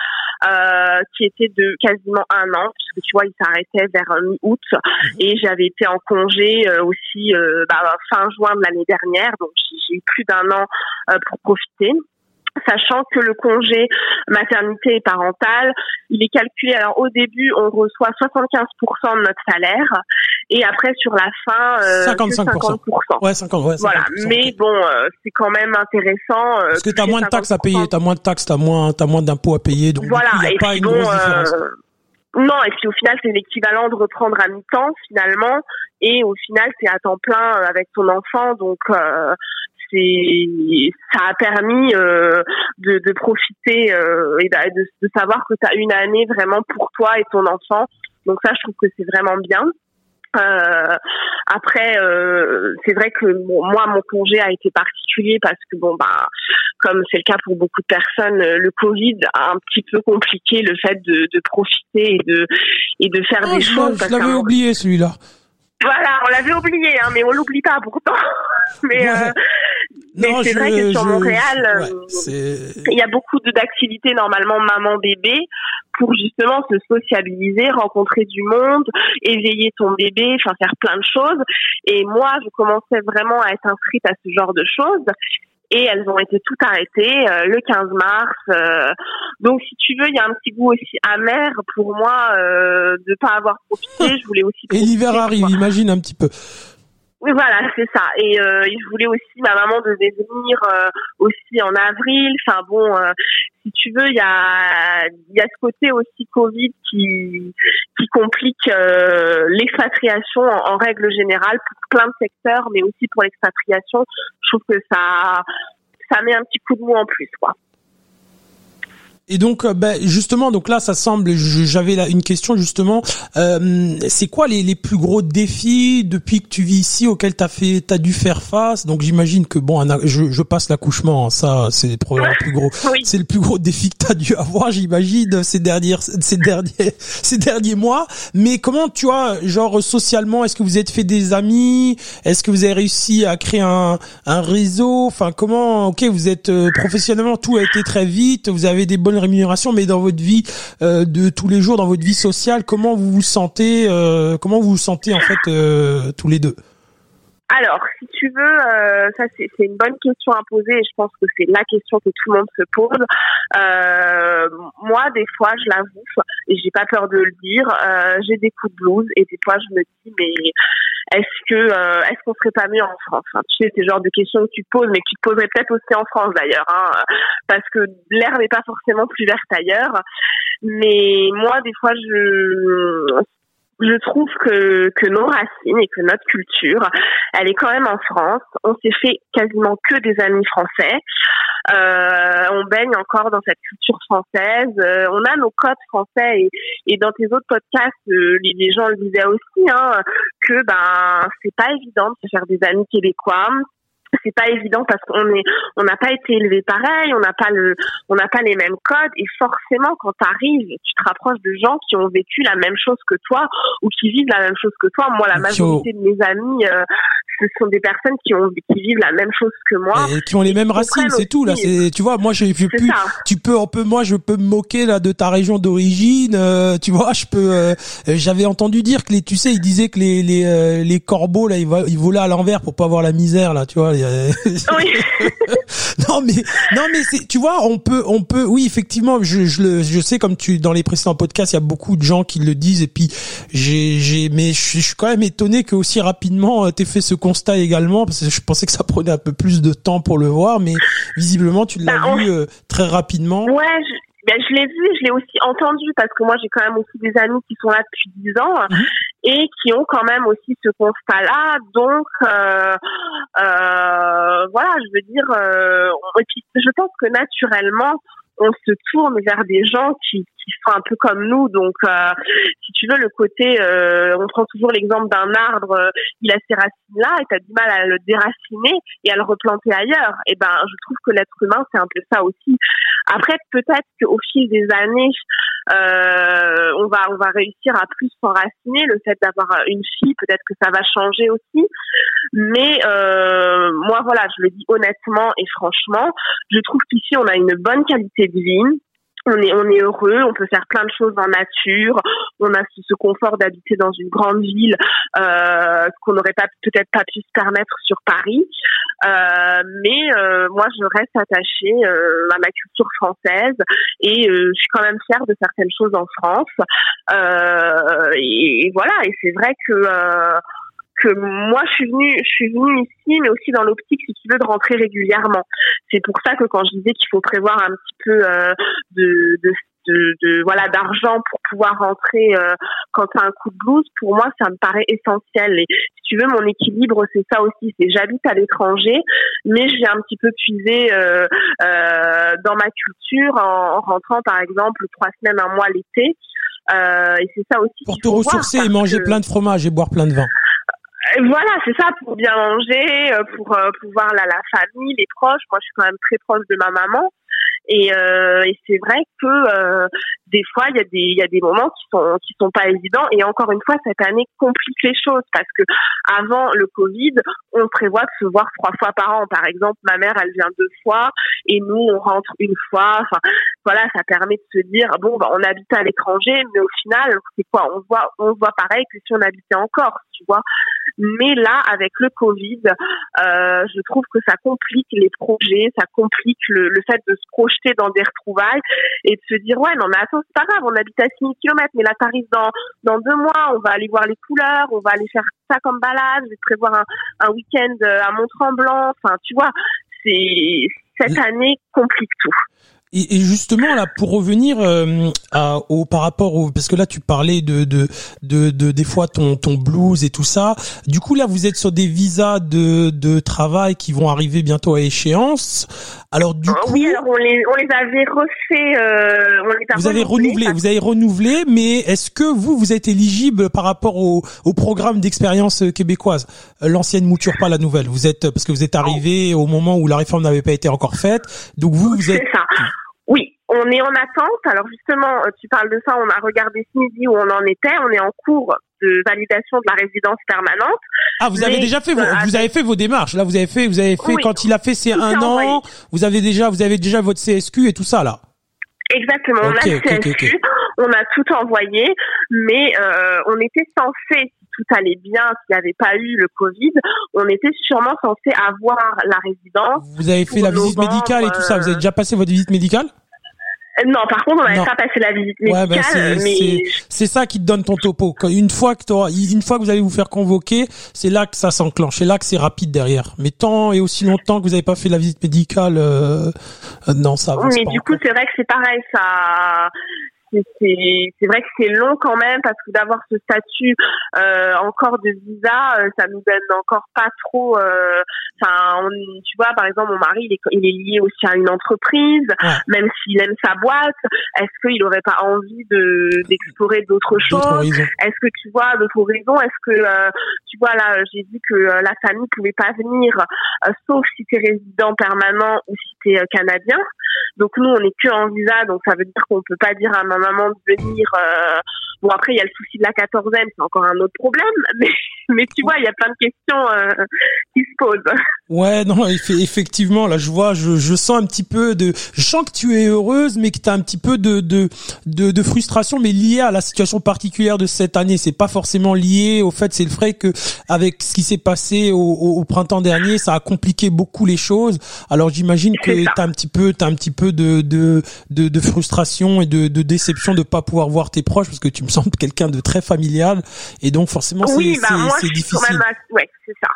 Speaker 2: euh, qui était de quasiment un an, puisque tu vois, il s'arrêtait vers mi-août, mhm. et j'avais été en congé euh, aussi euh, bah, fin juin de l'année dernière, donc j'ai eu plus d'un an euh, pour profiter sachant que le congé maternité et parental, il est calculé. Alors au début, on reçoit 75% de notre salaire et après sur la fin,
Speaker 1: euh, 55%. 50%. Ouais, 50, ouais,
Speaker 2: Voilà, mais bon, euh, c'est quand même intéressant.
Speaker 1: Euh, Parce que tu as moins de taxes à payer, tu as moins de taxes, tu as moins, as moins d'impôts à payer, donc voilà, il n'y a pas une grosse différence. Euh,
Speaker 2: non, et puis au final, c'est l'équivalent de reprendre à mi-temps finalement, et au final, c'est à temps plein avec ton enfant, donc c'est ça a permis euh, de, de, profiter euh, et de, de, savoir que tu as une année vraiment pour toi et ton enfant. Donc ça, je trouve que c'est vraiment bien. Euh, après, euh, c'est vrai que moi, mon congé a été particulier parce que bon, bah, comme c'est le cas pour beaucoup de personnes, le Covid a un petit peu compliqué le fait de, de profiter et de et de faire
Speaker 1: ah,
Speaker 2: des choses.
Speaker 1: Je l'avais oublié celui-là.
Speaker 2: Voilà, on l'avait oublié, hein, mais on l'oublie pas pourtant. mais euh, mais c'est vrai que sur Montréal, euh, il y a beaucoup d'activités normalement maman-bébé pour justement se sociabiliser, rencontrer du monde, éveiller ton bébé, enfin faire plein de choses. Et moi, je commençais vraiment à être inscrite à ce genre de choses et elles ont été toutes arrêtées euh, le 15 mars. Euh, donc si tu veux, il y a un petit goût aussi amer pour moi euh, de pas avoir profité. Je voulais aussi.
Speaker 1: et l'hiver arrive, imagine un petit peu.
Speaker 2: Oui, voilà, c'est ça. Et euh, je voulais aussi, ma maman devait venir euh, aussi en avril. Enfin bon, euh, si tu veux, il y a, y a ce côté aussi Covid qui, qui complique euh, l'expatriation en, en, règle générale pour plein de secteurs, mais aussi pour l'expatriation. Je trouve que ça, ça met un petit coup de mou en plus, quoi.
Speaker 1: Et donc, euh, ben, justement, donc là, ça semble. J'avais là une question justement. Euh, c'est quoi les, les, plus gros défis depuis que tu vis ici auxquels t'as fait, t'as dû faire face? Donc, j'imagine que bon, je, je passe l'accouchement. Hein, ça, c'est probablement le plus gros. C'est le plus gros défi que t'as dû avoir, j'imagine, ces dernières, ces derniers, ces derniers mois. Mais comment, tu vois, genre socialement, est-ce que vous êtes fait des amis? Est-ce que vous avez réussi à créer un, un réseau? Enfin, comment Ok, vous êtes euh, professionnellement, tout a été très vite. Vous avez des bonnes rémunération, mais dans votre vie euh, de tous les jours, dans votre vie sociale, comment vous vous sentez, euh, comment vous vous sentez en fait euh, tous les deux?
Speaker 2: Alors, si tu veux, ça c'est une bonne question à poser et je pense que c'est la question que tout le monde se pose. moi, des fois, je l'avoue et j'ai pas peur de le dire, j'ai des coups de blues et des fois je me dis mais est-ce que est-ce qu'on serait pas mieux en France? Tu sais, c'est le genre de questions que tu te poses, mais que tu te poserais peut-être aussi en France d'ailleurs, hein, parce que l'air n'est pas forcément plus vert ailleurs. Mais moi, des fois, je je trouve que, que nos racines et que notre culture, elle est quand même en France. On s'est fait quasiment que des amis français. Euh, on baigne encore dans cette culture française. Euh, on a nos codes français et, et dans tes autres podcasts, euh, les, gens le disaient aussi, hein, que ben c'est pas évident de se faire des amis québécois c'est pas évident parce qu'on est on n'a pas été élevé pareil, on n'a pas le on n'a pas les mêmes codes et forcément quand tu arrives, tu te rapproches de gens qui ont vécu la même chose que toi ou qui vivent la même chose que toi. Moi la majorité de mes amis euh, ce sont des personnes qui ont qui vivent la même chose que moi.
Speaker 1: Et qui ont les mêmes racines, c'est tout là, c'est tu vois, moi j'ai plus tu peux un peu moi je peux me moquer là de ta région d'origine, euh, tu vois, je peux euh, j'avais entendu dire que les tu sais, ils disaient que les les les corbeaux là ils, ils volaient à l'envers pour pas voir la misère là, tu vois oui. non mais non mais c'est tu vois on peut on peut oui effectivement je je le je sais comme tu dans les précédents podcasts il y a beaucoup de gens qui le disent et puis j'ai j'ai mais je, suis quand même étonné que aussi rapidement euh, t'aies fait ce constat également parce que je pensais que ça prenait un peu plus de temps pour le voir mais visiblement tu l'as bah, vu euh, très rapidement.
Speaker 2: Ouais, ben, je l'ai vu, je l'ai aussi entendu parce que moi j'ai quand même aussi des amis qui sont là depuis 10 ans mhm. et qui ont quand même aussi ce constat-là. Donc euh, euh, voilà, je veux dire, et puis je pense que naturellement on se tourne vers des gens qui, qui sont un peu comme nous. Donc, euh, si tu veux, le côté, euh, on prend toujours l'exemple d'un arbre, euh, il a ses racines là et tu as du mal à le déraciner et à le replanter ailleurs. Et ben, je trouve que l'être humain, c'est un peu ça aussi. Après, peut-être qu'au fil des années, on va on va réussir à plus s'enraciner. Le fait d'avoir une fille, peut-être que ça va changer aussi. Mais moi, voilà, je le dis honnêtement et franchement, je trouve qu'ici on a une bonne qualité de vie on est on est heureux, on peut faire plein de choses en nature, on a ce, confort d'habiter dans une grande ville euh, qu'on n'aurait pas peut-être pas pu se permettre sur Paris. Euh, mais euh, moi, je reste attachée euh, à ma culture française et euh, je suis quand même fière de certaines choses en France. Et, et, voilà, et c'est vrai que que moi je suis venue je suis venue ici mais aussi dans l'optique si tu veux de rentrer régulièrement. C'est pour ça que quand je disais qu'il faut prévoir un petit peu euh, de, de de, voilà d'argent pour pouvoir rentrer euh, quand tu as un coup de blues pour moi ça me paraît essentiel. Et si tu veux mon équilibre c'est ça aussi c'est j'habite à l'étranger mais je viens un petit peu puiser euh, euh, dans ma culture en, rentrant par exemple trois semaines un mois l'été. Euh, et c'est ça aussi
Speaker 1: pour te ressourcer et manger plein de fromage et boire plein de vin
Speaker 2: voilà, c'est ça, pour bien manger, euh, pour, euh, pour voir la, la famille, les proches. Moi, je suis quand même très proche de ma maman. Et, euh, et c'est vrai que euh, des fois il y a des y a des moments qui sont qui sont pas évidents. Et encore une fois cette année complique les choses parce que avant le Covid on prévoit de se voir trois fois par an. Par exemple ma mère elle vient deux fois et nous on rentre une fois. Enfin voilà ça permet de se dire bon bah on habite à l'étranger mais au final c'est quoi? On voit on voit pareil que si on habitait en Corse tu vois? Mais là avec le Covid euh, je trouve que ça complique les projets ça complique le, le fait de se projeter dans des retrouvailles et de se dire ouais non mais attends c'est pas grave on habite à 6000 km mais là t'arrives dans dans deux mois on va aller voir les couleurs on va aller faire ça comme balade je vais prévoir un, un week-end euh, à Mont-Tremblant enfin tu vois c'est cette année complique tout
Speaker 1: et, justement là, pour revenir euh, au par rapport au parce que là tu parlais de de de, de des fois ton ton blues et tout ça. Du coup là vous êtes sur des visas de de travail qui vont arriver bientôt à échéance. Alors du
Speaker 2: ah
Speaker 1: coup
Speaker 2: oui alors on les on les avait refait euh, on les
Speaker 1: a Vous avez renouvelé vous avez renouvelé mais est-ce que vous vous êtes éligible par rapport au au programme d'expérience québécoise? L'ancienne mouture pas la nouvelle. Vous êtes parce que vous êtes arrivé au moment où la réforme n'avait pas été encore faite. Donc vous vous êtes
Speaker 2: ça. Oui, on est en attente. Alors justement, euh, tu parles de ça, on a regardé ce midi où on en était. On est en cours de validation de la résidence permanente.
Speaker 1: Ah, vous avez déjà fait vos, vous avez fait vos démarches. Là, vous avez fait, vous avez fait quand il a fait ses un an. Vous avez déjà, vous avez déjà votre CSQ et tout ça là.
Speaker 2: Exactement. on a CSQ, on a tout envoyé, mais euh, on était censé tout allait bien, s'il n'y avait pas eu le Covid, on était sûrement censé avoir la résidence.
Speaker 1: Vous avez fait la visite médicale et tout ça. Vous avez déjà passé votre visite médicale?
Speaker 2: Non, par contre, on n'avait pas passé la visite bah, médicale. mais
Speaker 1: c'est ça qui te donne ton topo. Une fois que une fois que vous allez vous faire convoquer, c'est là que ça s'enclenche. C'est là que c'est rapide derrière. Mais tant et aussi longtemps que vous n'avez pas fait la visite médicale, euh, non, ça.
Speaker 2: Oui, mais du coup, c'est vrai que c'est pareil. Ça, c'est vrai que c'est long quand même parce que d'avoir ce statut euh, encore de visa, euh, ça nous donne encore pas trop. Euh, enfin, tu vois, par exemple, mon mari, il est, il est lié aussi à une entreprise, même s'il aime sa boîte. Est-ce qu'il aurait pas envie de d'explorer d'autres choses? Est-ce que tu vois d'autres raisons Est-ce que euh, tu vois là, j'ai dit que la famille pouvait pas venir, sauf si tu es résident permanent ou si tu es canadien. Donc nous, on n'est que en visa, donc ça veut dire qu'on peut pas dire à ma maman de venir. Euh... Bon après, il y a le souci de la quatorzaine, c'est encore un autre problème, mais mais tu vois, il y a plein de questions euh, qui se posent.
Speaker 1: Ouais, non, effectivement, là, je vois, je, je sens un petit peu de, je sens que tu es heureuse, mais que tu as un petit peu de, de, de, de, frustration, mais liée à la situation particulière de cette année. C'est pas forcément lié au fait, c'est le vrai que avec ce qui s'est passé au, au, printemps dernier, ça a compliqué beaucoup les choses. Alors j'imagine que t'as un petit peu, t'as un petit peu de, de, de, de frustration et de, de déception de pas pouvoir voir tes proches, parce que tu me sembles quelqu'un de très familial, et donc forcément c'est bah, c'est difficile.
Speaker 2: ouais, c'est ça.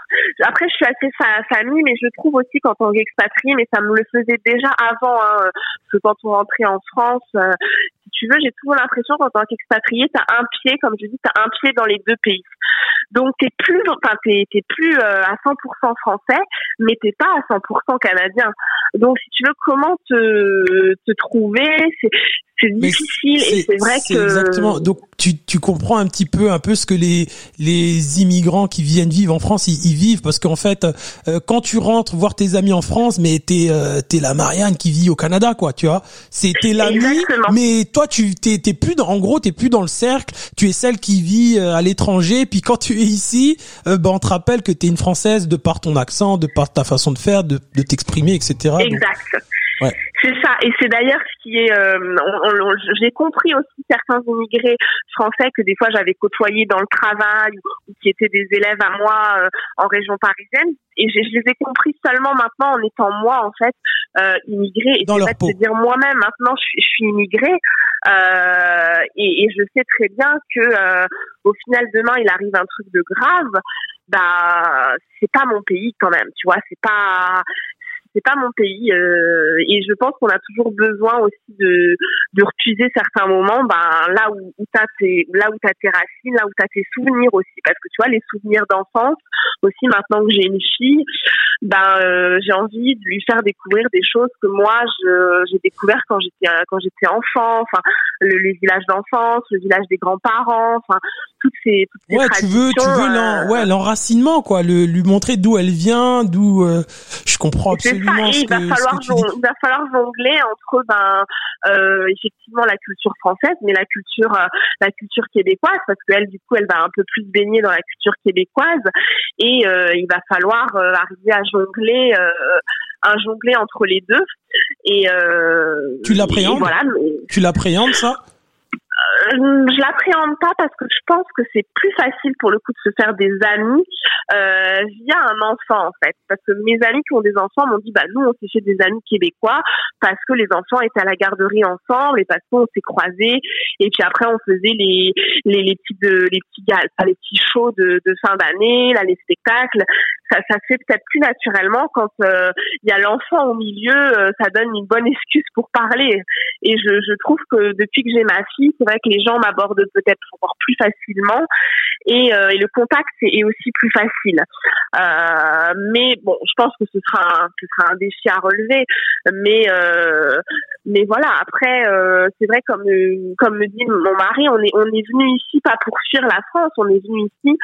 Speaker 2: Après, je suis assez fa famille, mais je trouve aussi qu'en tant qu'expatrié, mais ça me le faisait déjà avant, hein, parce que quand on rentrait en France, euh, si tu veux, j'ai toujours l'impression qu'en tant qu'expatrié, t'as un pied, comme je dis, t'as un pied dans les deux pays. Donc t'es plus, enfin t'es, plus euh, à 100% français, mais t'es pas à 100% canadien. Donc si tu veux, comment te, te trouver, c'est, c'est difficile et c'est vrai que
Speaker 1: exactement. Donc tu, tu comprends un petit peu un peu ce que les les immigrants qui viennent vivre en France ils, vivent parce qu'en fait euh, quand tu rentres voir tes amis en France mais t'es euh, t'es la Marianne qui vit au Canada quoi tu vois. C'est t'es l'ami mais toi tu t'es t'es plus dans en gros t'es plus dans le cercle. Tu es celle qui vit euh, à l'étranger. Puis quand tu es ici euh, ben on te rappelle que t'es une française de par ton accent de par ta façon de faire de, de t'exprimer etc
Speaker 2: exact ouais. C'est ça, et c'est d'ailleurs ce qui est. Euh, j'ai compris aussi certains immigrés français que des fois j'avais côtoyé dans le travail ou, qui étaient des élèves à moi euh, en région parisienne, et je, les ai compris seulement maintenant en étant moi en fait euh, immigrée. Et c'est fait de dire moi-même maintenant je suis, je suis immigrée euh, et, et, je sais très bien que au final demain il arrive un truc de grave bah c'est pas mon pays quand même tu vois c'est pas c'est pas mon pays euh, et je pense qu'on a toujours besoin aussi de de refuser certains moments ben là où, où t'as tes là où t'as tes racines là où t'as tes souvenirs aussi. Parce que tu vois les souvenirs d'enfance aussi maintenant que j'ai une fille ben euh, j'ai envie de lui faire découvrir des choses que moi j'ai découvert quand j'étais quand j'étais enfant enfin le, les villages d'enfance le village des grands-parents enfin toutes ces toutes ces
Speaker 1: ouais tu veux tu veux euh, ouais l'enracinement quoi le, lui montrer d'où elle vient d'où je comprends absolument
Speaker 2: il va falloir il va falloir jongler entre ben euh, effectivement la culture française, mais la culture euh, la culture québécoise parce qu'elle du coup elle va un peu plus baigner dans la culture québécoise et euh, il va falloir euh, arriver à jongler un jongler entre les deux. Et
Speaker 1: tu l'appréhendes voilà, tu l'appréhendes ça?
Speaker 2: euh, je l'appréhende pas parce que je pense que c'est plus facile pour le coup de se faire des amis euh, via un enfant en fait. Parce que mes amis qui ont des enfants m'ont dit bah nous on s'est fait des amis québécois parce que les enfants étaient à la garderie ensemble et parce qu'on s'est croisés et puis après on faisait les les, les petits de les petits les petits shows de, de fin d'année là les spectacles ça, se fait peut-être plus naturellement quand euh, il y a l'enfant au milieu, euh, ça donne une bonne excuse pour parler. Et je, trouve que depuis que j'ai ma fille, c'est vrai que les gens m'abordent peut-être encore plus facilement et, euh, le contact est, aussi plus facile. mais bon, je pense que ce sera un, ce sera un défi à relever. Mais mais voilà, après c'est vrai comme comme me dit mon mari, on est on est venu ici pas pour fuir la France, on est venu ici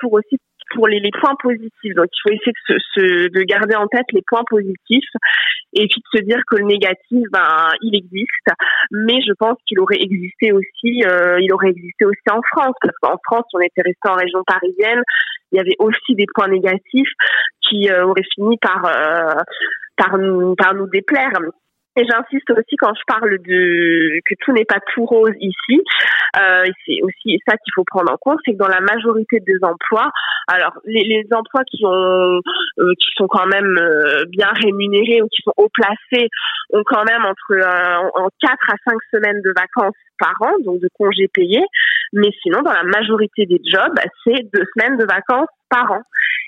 Speaker 2: pour aussi pour les, les, points positifs. Donc, il faut essayer de, se, de garder en tête les points positifs et puis de se dire que le négatif, ben, il existe. Mais je pense qu'il aurait existé aussi, euh, il aurait existé aussi en France, parce qu'en France, on était resté en région parisienne. Il y avait aussi des points négatifs qui euh, auraient fini par euh, par nous par nous déplaire. Et j'insiste aussi quand je parle de que tout n'est pas tout rose ici. Euh, c'est aussi ça qu'il faut prendre en compte, c'est que dans la majorité des emplois, alors les, les emplois qui ont euh, qui sont quand même euh, bien rémunérés ou qui sont haut placés ont quand même entre euh, en 4 à 5 semaines de vacances par an, donc de congés payés. Mais sinon, dans la majorité des jobs, c'est deux semaines de vacances par an.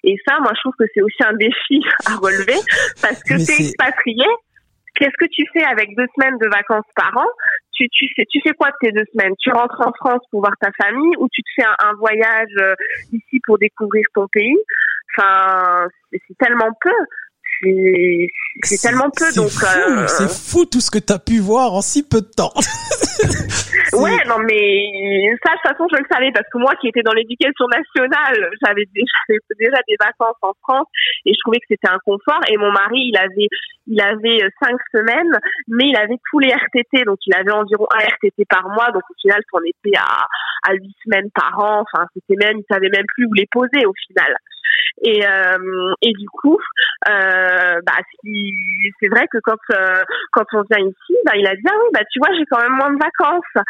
Speaker 2: Et ça, moi, je trouve que c'est aussi un défi à relever parce que t'es expatrié Qu'est-ce que tu fais avec deux semaines de vacances par an tu, tu, fais, tu fais quoi de tes deux semaines? Tu rentres en France pour voir ta famille ou tu te fais un, voyage euh, ici pour découvrir ton pays? Enfin, c'est tellement peu c'est tellement peu donc
Speaker 1: euh, c'est fou tout ce que tu as pu voir en si peu de temps.
Speaker 2: Ouais non mais ça de toute façon je le savais parce que moi qui étais dans l'éducation nationale j'avais déjà, déjà des vacances en France et je trouvais que c'était un confort et mon mari il avait il avait euh, cinq semaines mais il avait tous les RTT donc il avait environ un RTT par mois donc au final on était à à huit semaines par an enfin c'était même il savait même plus où les poser au final et, euh, et du coup, euh, bah, c'est vrai que quand euh, quand on vient ici, bah, il a dit ah oui bah tu vois j'ai quand même moins de vacances.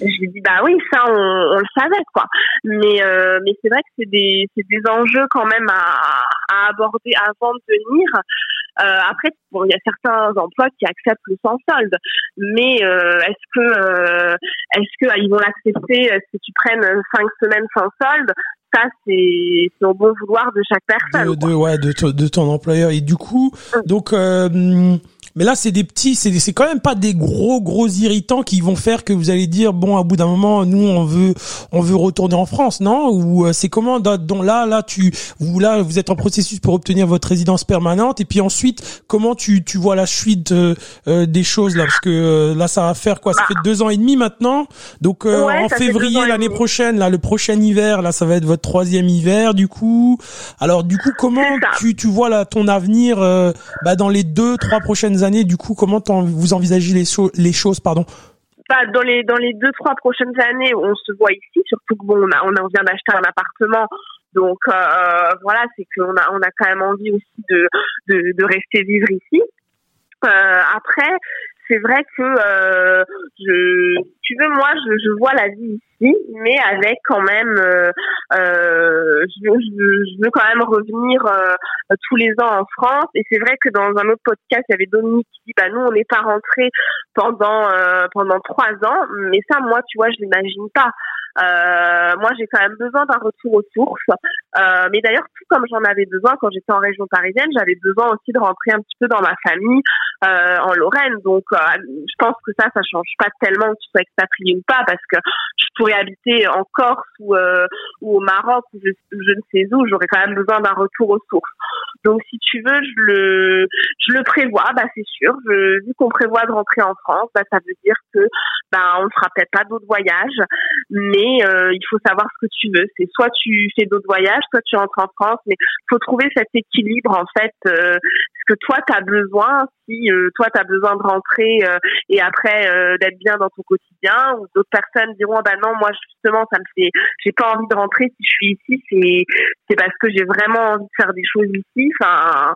Speaker 2: je lui ai dit bah oui ça on, on le savait quoi. Mais mais c'est vrai que c'est des c'est des enjeux quand même à, à aborder avant de venir. Euh, après, bon, il y a certains emplois qui acceptent le sans solde, mais euh, est-ce que euh, est-ce que ils vont l'accepter si tu prennes cinq semaines sans solde ça c'est au bon vouloir de chaque personne.
Speaker 1: De, ouais, de, de, ton employeur et du coup, hum. donc euh, mais là, c'est des petits, c'est c'est quand même pas des gros gros irritants qui vont faire que vous allez dire bon, à bout d'un moment, nous on veut on veut retourner en France, non? Ou euh, c'est comment? Donc là là tu vous là vous êtes en processus pour obtenir votre résidence permanente. Et puis ensuite comment tu tu vois la suite euh, euh, des choses là? Parce que là ça va faire quoi? Ça bah. fait deux ans et demi maintenant, donc en février l'année prochaine là le prochain hiver là ça va être votre troisième hiver du coup. Alors du coup comment tu tu vois là ton avenir bah, dans les deux trois prochaines années, du coup, comment vous envisagez les, choses, pardon?
Speaker 2: Bah, dans les dans les deux trois prochaines années, on se voit ici. Surtout que bon, on, a, on vient d'acheter un appartement, donc euh, voilà, c'est qu'on a on a quand même envie aussi de de, de rester vivre ici. Euh, après, c'est vrai que euh, je, tu veux, moi, je, je, vois la vie ici, mais avec quand même, euh, euh je, je, veux quand même revenir euh, tous les ans en France. Et c'est vrai que dans un autre podcast, il y avait Dominique qui dit, bah nous, on n'est pas rentré pendant euh, pendant trois ans, mais ça, moi, tu vois, je l'imagine pas. Euh, moi, j'ai quand même besoin d'un retour aux sources. Euh, mais d'ailleurs, tout comme j'en avais besoin quand j'étais en région parisienne, j'avais besoin aussi de rentrer un petit peu dans ma famille euh, en Lorraine. Donc, euh, je pense que ça, ça change pas tellement que tu sois expatrié ou pas, parce que je pourrais habiter en Corse ou, euh, au Maroc ou je, ne sais où. J'aurais quand même besoin d'un retour aux sources. Donc, si tu veux, je le, prévois, bah c'est sûr. Vu qu'on prévoit de rentrer en France, bah ça veut dire que, bah on ne fera peut-être pas d'autres voyages, mais il faut savoir ce que tu veux. C'est soit tu fais d'autres voyages, soit tu rentres en France, mais faut trouver cet équilibre en fait. Euh, que toi tu as besoin, si euh, toi tu as besoin de rentrer et après d'être bien dans ton quotidien, ou d'autres personnes diront bah non moi justement ça me fait, j'ai pas envie de rentrer si je suis ici, c'est c'est parce que j'ai vraiment envie de faire des choses ici. Enfin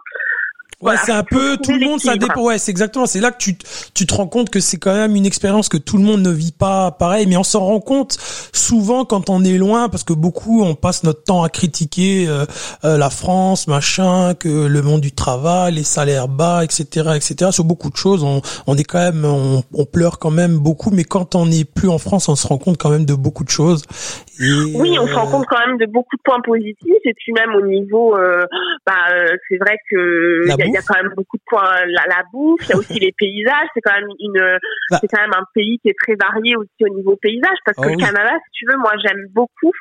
Speaker 1: Ouais, c'est un peu tout le monde, ça dépend. Ouais, c'est exactement. C'est là que tu tu te rends compte que c'est quand même une expérience que tout le monde ne vit pas pareil. Mais on s'en rend compte souvent quand on est loin, parce que beaucoup on passe notre temps à critiquer euh, euh, la France, machin, que le monde du travail, les salaires bas, etc., etc. Sur beaucoup de choses, on, on est quand même, on, on pleure quand même beaucoup. Mais quand on n'est plus en France, on se rend compte quand même de beaucoup de choses.
Speaker 2: Oui, on se rend euh, compte quand même de beaucoup de points positifs. Et puis même au niveau, bah, c'est vrai que il y a quand même beaucoup de points la, la bouffe, il y a aussi les paysages, c'est quand même une bah. c'est quand même un pays qui est très varié aussi au niveau paysage. Parce que oh le Canada, si tu veux, moi j'aime beaucoup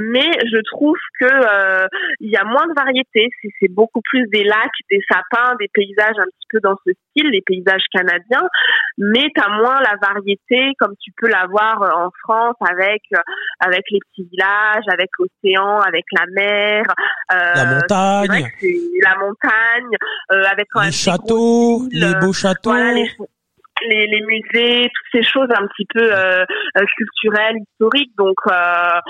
Speaker 2: mais je trouve que euh, il y a moins de variété, c'est beaucoup plus des lacs, des sapins, des paysages un petit peu dans ce style, les paysages canadiens, mais tu as moins la variété comme tu peux l'avoir en France avec avec les petits villages, avec l'océan, avec la mer,
Speaker 1: euh, la montagne,
Speaker 2: la montagne, euh, avec quand
Speaker 1: les châteaux, les beaux châteaux.
Speaker 2: les, les, musées, toutes ces choses un petit peu euh, euh culturelles, historiques. Donc, euh,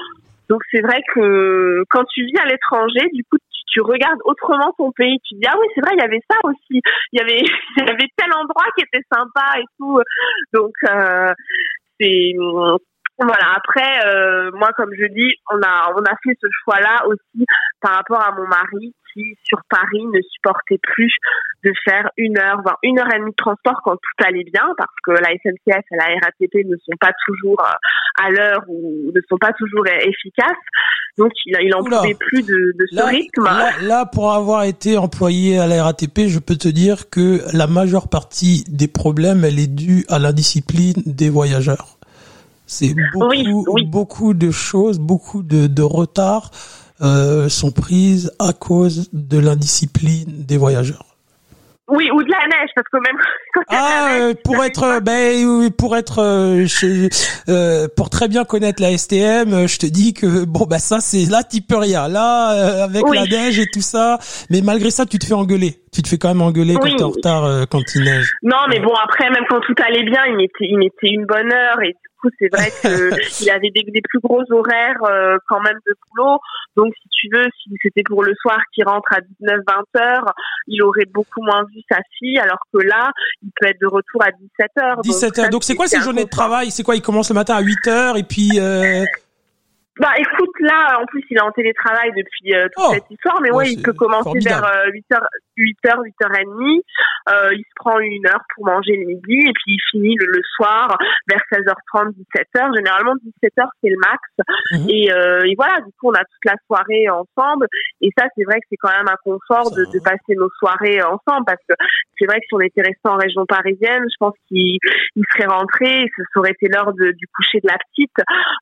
Speaker 2: donc c'est vrai que quand tu vis à l'étranger, du coup, tu regardes autrement ton pays. Tu dis ah oui, c'est vrai, il y avait ça aussi. Il y avait il y avait tel endroit qui était sympa et tout. Donc euh, c'est voilà. Après, euh, moi, comme je dis, on a fait ce choix-là aussi par rapport à mon mari qui sur Paris ne supportait plus de faire une heure, voire une heure et demie de transport quand tout allait bien, parce que la SNCF et la RATP ne sont pas toujours euh, à l'heure ou ne sont pas toujours efficaces. Donc il, il en pouvait plus de, de ce rythme.
Speaker 1: Là, pour avoir été employé à la RATP, je peux te dire que la majeure partie des problèmes, elle est due à la discipline des voyageurs. C'est beaucoup, beaucoup de choses, beaucoup de, de retard euh, sont prises à cause de l'indiscipline des voyageurs.
Speaker 2: Oui, ou de la neige, parce que même
Speaker 1: ah, euh, pour être, ben, pour être, euh, euh, pour très bien connaître la STM, je te dis que bon, bah ça, c'est là, tu peux rien. Là, avec la neige et tout ça, mais malgré ça, tu te fais engueuler. Tu te fais quand même engueuler quand t'es en retard quand il neige.
Speaker 2: Non, mais bon, après, même quand tout allait bien, il mettait, il mettait une bonne heure et c'est vrai qu'il avait des, des, plus gros horaires euh, quand même de boulot. Donc, si tu veux, si c'était pour le soir qui rentre à 19-20 heures, il aurait beaucoup moins vu sa fille, alors que là, il peut être de retour à 17 heures.
Speaker 1: 17 heures. Donc, c'est quoi ces journées de travail? C'est quoi? Il commence le matin à 8 heures et puis... Euh...
Speaker 2: Bah écoute, là, en plus, il est en télétravail depuis euh, toute oh. cette histoire, mais ouais, il peut commencer vers 8h, 8h, 8h30. Euh, il se prend une heure pour manger le midi et puis il finit le, soir vers 16h30, 17h. Généralement, 17h, c'est le max. Mhm. Et, euh, et, voilà, du coup, on a toute la soirée ensemble. Et ça, c'est vrai que c'est quand même un confort de, de, passer nos soirées ensemble parce que c'est vrai que si on était resté en région parisienne, je pense qu'il serait rentré, ce serait été l'heure du coucher de la petite.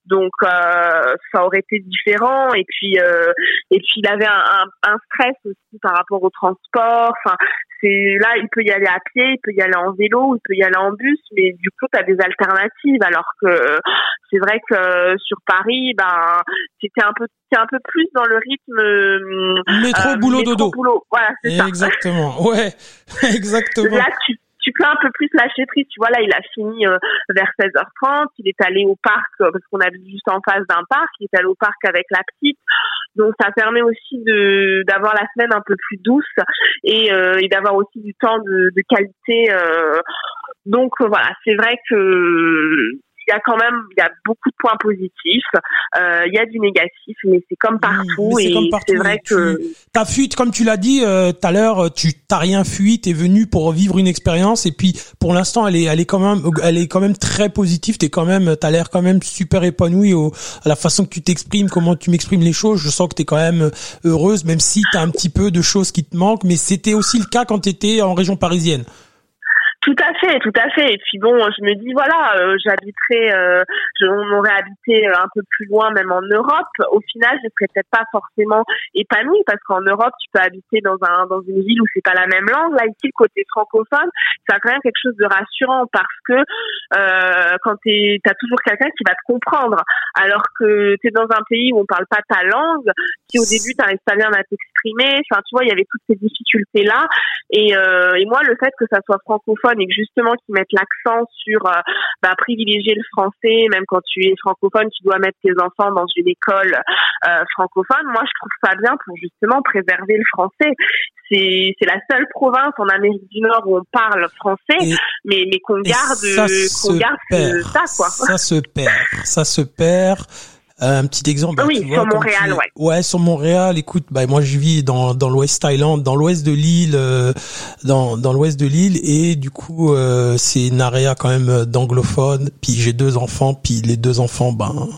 Speaker 2: Donc, euh, ça aurait été différent. Et puis, euh, et puis il avait un, un, stress aussi par rapport au transport. Enfin, c'est là, il peut y aller à pied, il peut y aller en vélo, il peut y aller en bus, mais du coup, tu as des alternatives. Alors que c'est vrai que sur Paris, ben, c'était un peu, un peu plus dans le rythme
Speaker 1: métro, boulot, métro, dodo.
Speaker 2: Boulot. Voilà, c'est
Speaker 1: ça. Exactement. Ouais, exactement.
Speaker 2: Là, tu tu peux un peu plus lâcher prise. Tu vois, là, il a fini euh, vers 16h30. Il est allé au parc euh, parce qu'on habite juste en face d'un parc. Il est allé au parc avec la petite. Donc, ça permet aussi de d'avoir la semaine un peu plus douce et, euh, et d'avoir aussi du temps de, de qualité. donc, voilà, c'est vrai que y a quand même il y a beaucoup de points positifs. Euh, il y a du négatif, mais c'est comme partout. et c'est vrai que
Speaker 1: ta fuite, comme tu l'as dit euh, tout à l'heure, tu t'as rien fui, t'es venu pour vivre une expérience. Et puis pour l'instant, elle est elle est quand même elle est quand même très positive. T'es quand même t'as l'air quand même super épanoui au, à la façon que tu t'exprimes, comment tu m'exprimes les choses. Je sens que t'es quand même heureuse, même si t'as un petit peu de choses qui te manquent. Mais c'était aussi le cas quand t'étais en région parisienne.
Speaker 2: Tout à fait, tout à fait. Et puis bon, je me dis voilà, euh, j'habiterais, euh, on aurait habité euh, un peu plus loin, même en Europe. Au final, je serais peut-être pas forcément épanouie parce qu'en Europe, tu peux habiter dans un dans une ville où c'est pas la même langue. Là, ici, le côté francophone, c'est quand même quelque chose de rassurant parce que euh, quand tu as toujours quelqu'un qui va te comprendre, alors que tu es dans un pays où on parle pas ta langue, si au début tu pas bien à t'exprimer, enfin tu vois, il y avait toutes ces difficultés là. Et, euh, et moi, le fait que ça soit francophone et que justement qu'ils mettent l'accent sur euh, bah, privilégier le français, même quand tu es francophone, tu dois mettre tes enfants dans une école euh, francophone. Moi, je trouve ça bien pour justement préserver le français. C'est c'est la seule province en Amérique du Nord où on parle français, mais mais qu'on garde qu'on garde ça quoi.
Speaker 1: Ça se perd, ça se perd. Euh, un petit exemple.
Speaker 2: Oui, sur Montréal, ouais.
Speaker 1: Ouais, sur Montréal. Écoute, bah moi je vis dans dans l'Ouest Thaïlande, dans l'Ouest de l'île, euh, dans dans l'Ouest de l'île, et du coup euh, c'est une area quand même d'anglophones. Puis j'ai deux enfants, puis les deux enfants, ben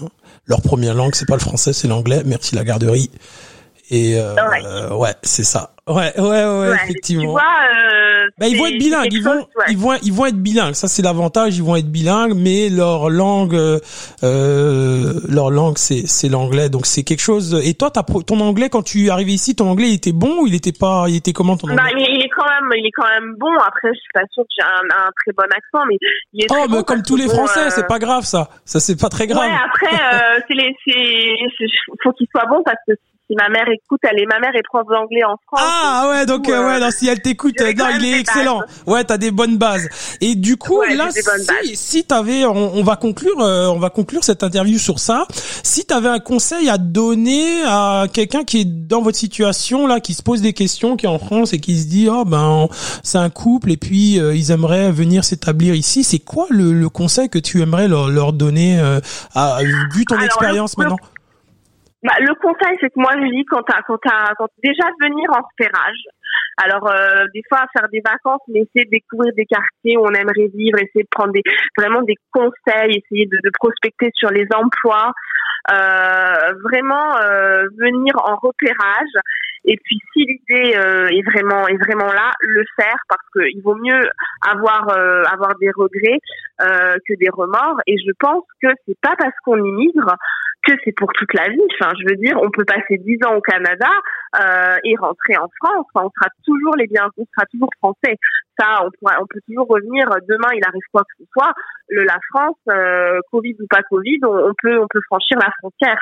Speaker 1: leur première langue c'est pas le français, c'est l'anglais. Merci la garderie. Et euh, ouais, c'est ça. Ouais, ouais, ouais, effectivement. Tu
Speaker 2: vois, euh,
Speaker 1: bah, ils vont être bilingues. Ils vont, ils vont, ils vont être bilingues. Ça, c'est l'avantage. Ils vont être bilingues, mais leur langue, euh, leur langue, c'est, c'est l'anglais. Donc, c'est quelque chose. Et toi, ton anglais, quand tu es arrivé ici, ton anglais, il était bon ou il était pas, il était comment ton
Speaker 2: bah, anglais? bah, il, est quand même, il est quand même bon. Après, je suis pas sûre que j'ai un, un, très bon accent, mais il est. Oh, mais
Speaker 1: comme tous les Français, c'est euh, pas grave, ça. Ça, c'est pas très grave.
Speaker 2: Ouais, après, euh, c'est les, c'est, faut qu'il soit bon parce que si ma mère écoute, elle est ma mère est prof d'anglais en France.
Speaker 1: Ah ouais, donc euh, ouais, non, si elle t'écoute, non, il est excellent. Ouais, Ouais, t'as des bonnes bases. Et du coup, là, si, si t'avais, on, on va conclure, on va conclure cette interview sur ça. Si t'avais un conseil à donner à quelqu'un qui est dans votre situation là, qui se pose des questions, qui est en France et qui se dit, oh ben, c'est un couple et puis ils aimeraient venir s'établir ici, c'est quoi le, le, conseil que tu aimerais leur, leur donner, à, vu ton expérience maintenant?
Speaker 2: Bah, le conseil, c'est que moi, je dis quand t'as, quand t'as, quand déjà venir en sphérage. Alors, euh, des fois, faire des vacances, mais essayer de découvrir des quartiers où on aimerait vivre, essayer de prendre des, vraiment des conseils, essayer de, prospecter sur les emplois, euh, vraiment euh, venir en repérage. Et puis, si l'idée est vraiment est vraiment là, le faire parce qu'il vaut mieux avoir avoir des regrets que des remords. Et je pense que c'est pas parce qu'on immigre que c'est pour toute la vie. Enfin, je veux dire, on peut passer dix ans au Canada euh, et rentrer en France. Enfin, on sera toujours les biens, on sera toujours français. Ça, on pourra, on peut toujours revenir. Demain, il arrive quoi que ce soit. Le, la France, euh, Covid ou pas Covid, on peut, on peut franchir la frontière.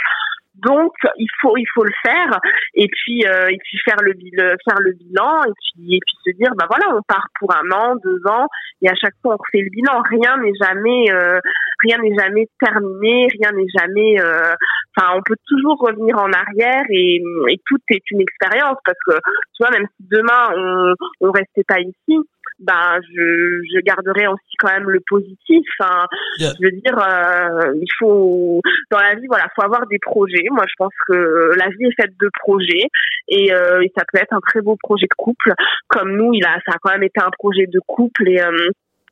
Speaker 2: Donc il faut il faut le faire et puis euh, et puis faire le bilan faire le bilan et puis et puis se dire bah voilà on part pour un an deux ans et à chaque fois on refait le bilan. Rien n'est jamais euh, rien n'est jamais terminé rien n'est jamais euh, enfin on peut toujours revenir en arrière et, tout est une expérience parce que tu vois même si demain on on restait pas ici ben je, je garderai aussi quand même le positif. Enfin, je veux dire, euh, il faut dans la vie, voilà, faut avoir des projets. Moi, je pense que la vie est faite de projets et, euh, et ça peut être un très beau projet de couple. Comme nous, il a, ça a quand même été un projet de couple et euh,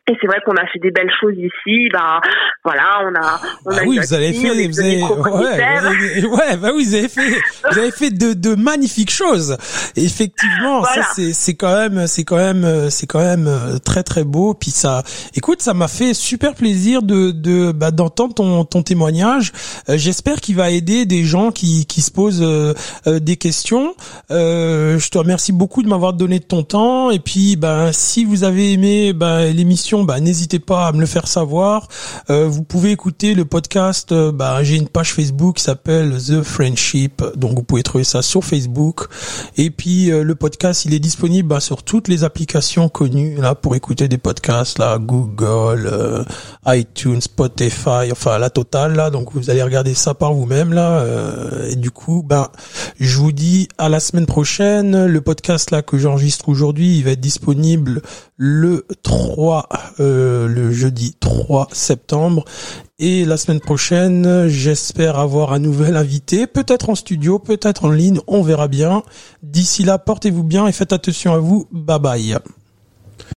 Speaker 2: et c'est vrai qu'on a fait des belles choses ici. Bah voilà, on a on
Speaker 1: bah a oui, vous avez fait, vous avez, ouais, ouais, bah oui, vous avez fait, vous avez fait de, de magnifiques choses. effectivement, ça c'est c'est quand même c'est quand même c'est quand même euh, très très beau. Puis ça, écoute, ça m'a fait super plaisir de de bah, d'entendre ton ton témoignage. Euh, j'espère qu'il va aider des gens qui qui se posent euh, des questions. je te remercie beaucoup de m'avoir donné ton temps. Et puis, bah si vous avez aimé bah, l'émission bah, n'hésitez pas à me le faire savoir. Euh, vous pouvez écouter le podcast. Euh, bah, j'ai une page Facebook qui s'appelle The Friendship, donc vous pouvez trouver ça sur Facebook. Et puis euh, le podcast, il est disponible bah, sur toutes les applications connues là pour écouter des podcasts là, Google, iTunes, Spotify, enfin la totale là. Donc vous allez regarder ça par vous-même là. et du coup, ben je vous dis à la semaine prochaine. Le podcast là que j'enregistre aujourd'hui, il va être disponible le 3 euh, le jeudi 3 septembre. Et la semaine prochaine, j'espère avoir un nouvel invité, peut-être en studio, peut-être en ligne, on verra bien. D'ici là, portez-vous bien et faites attention à vous. Bye bye.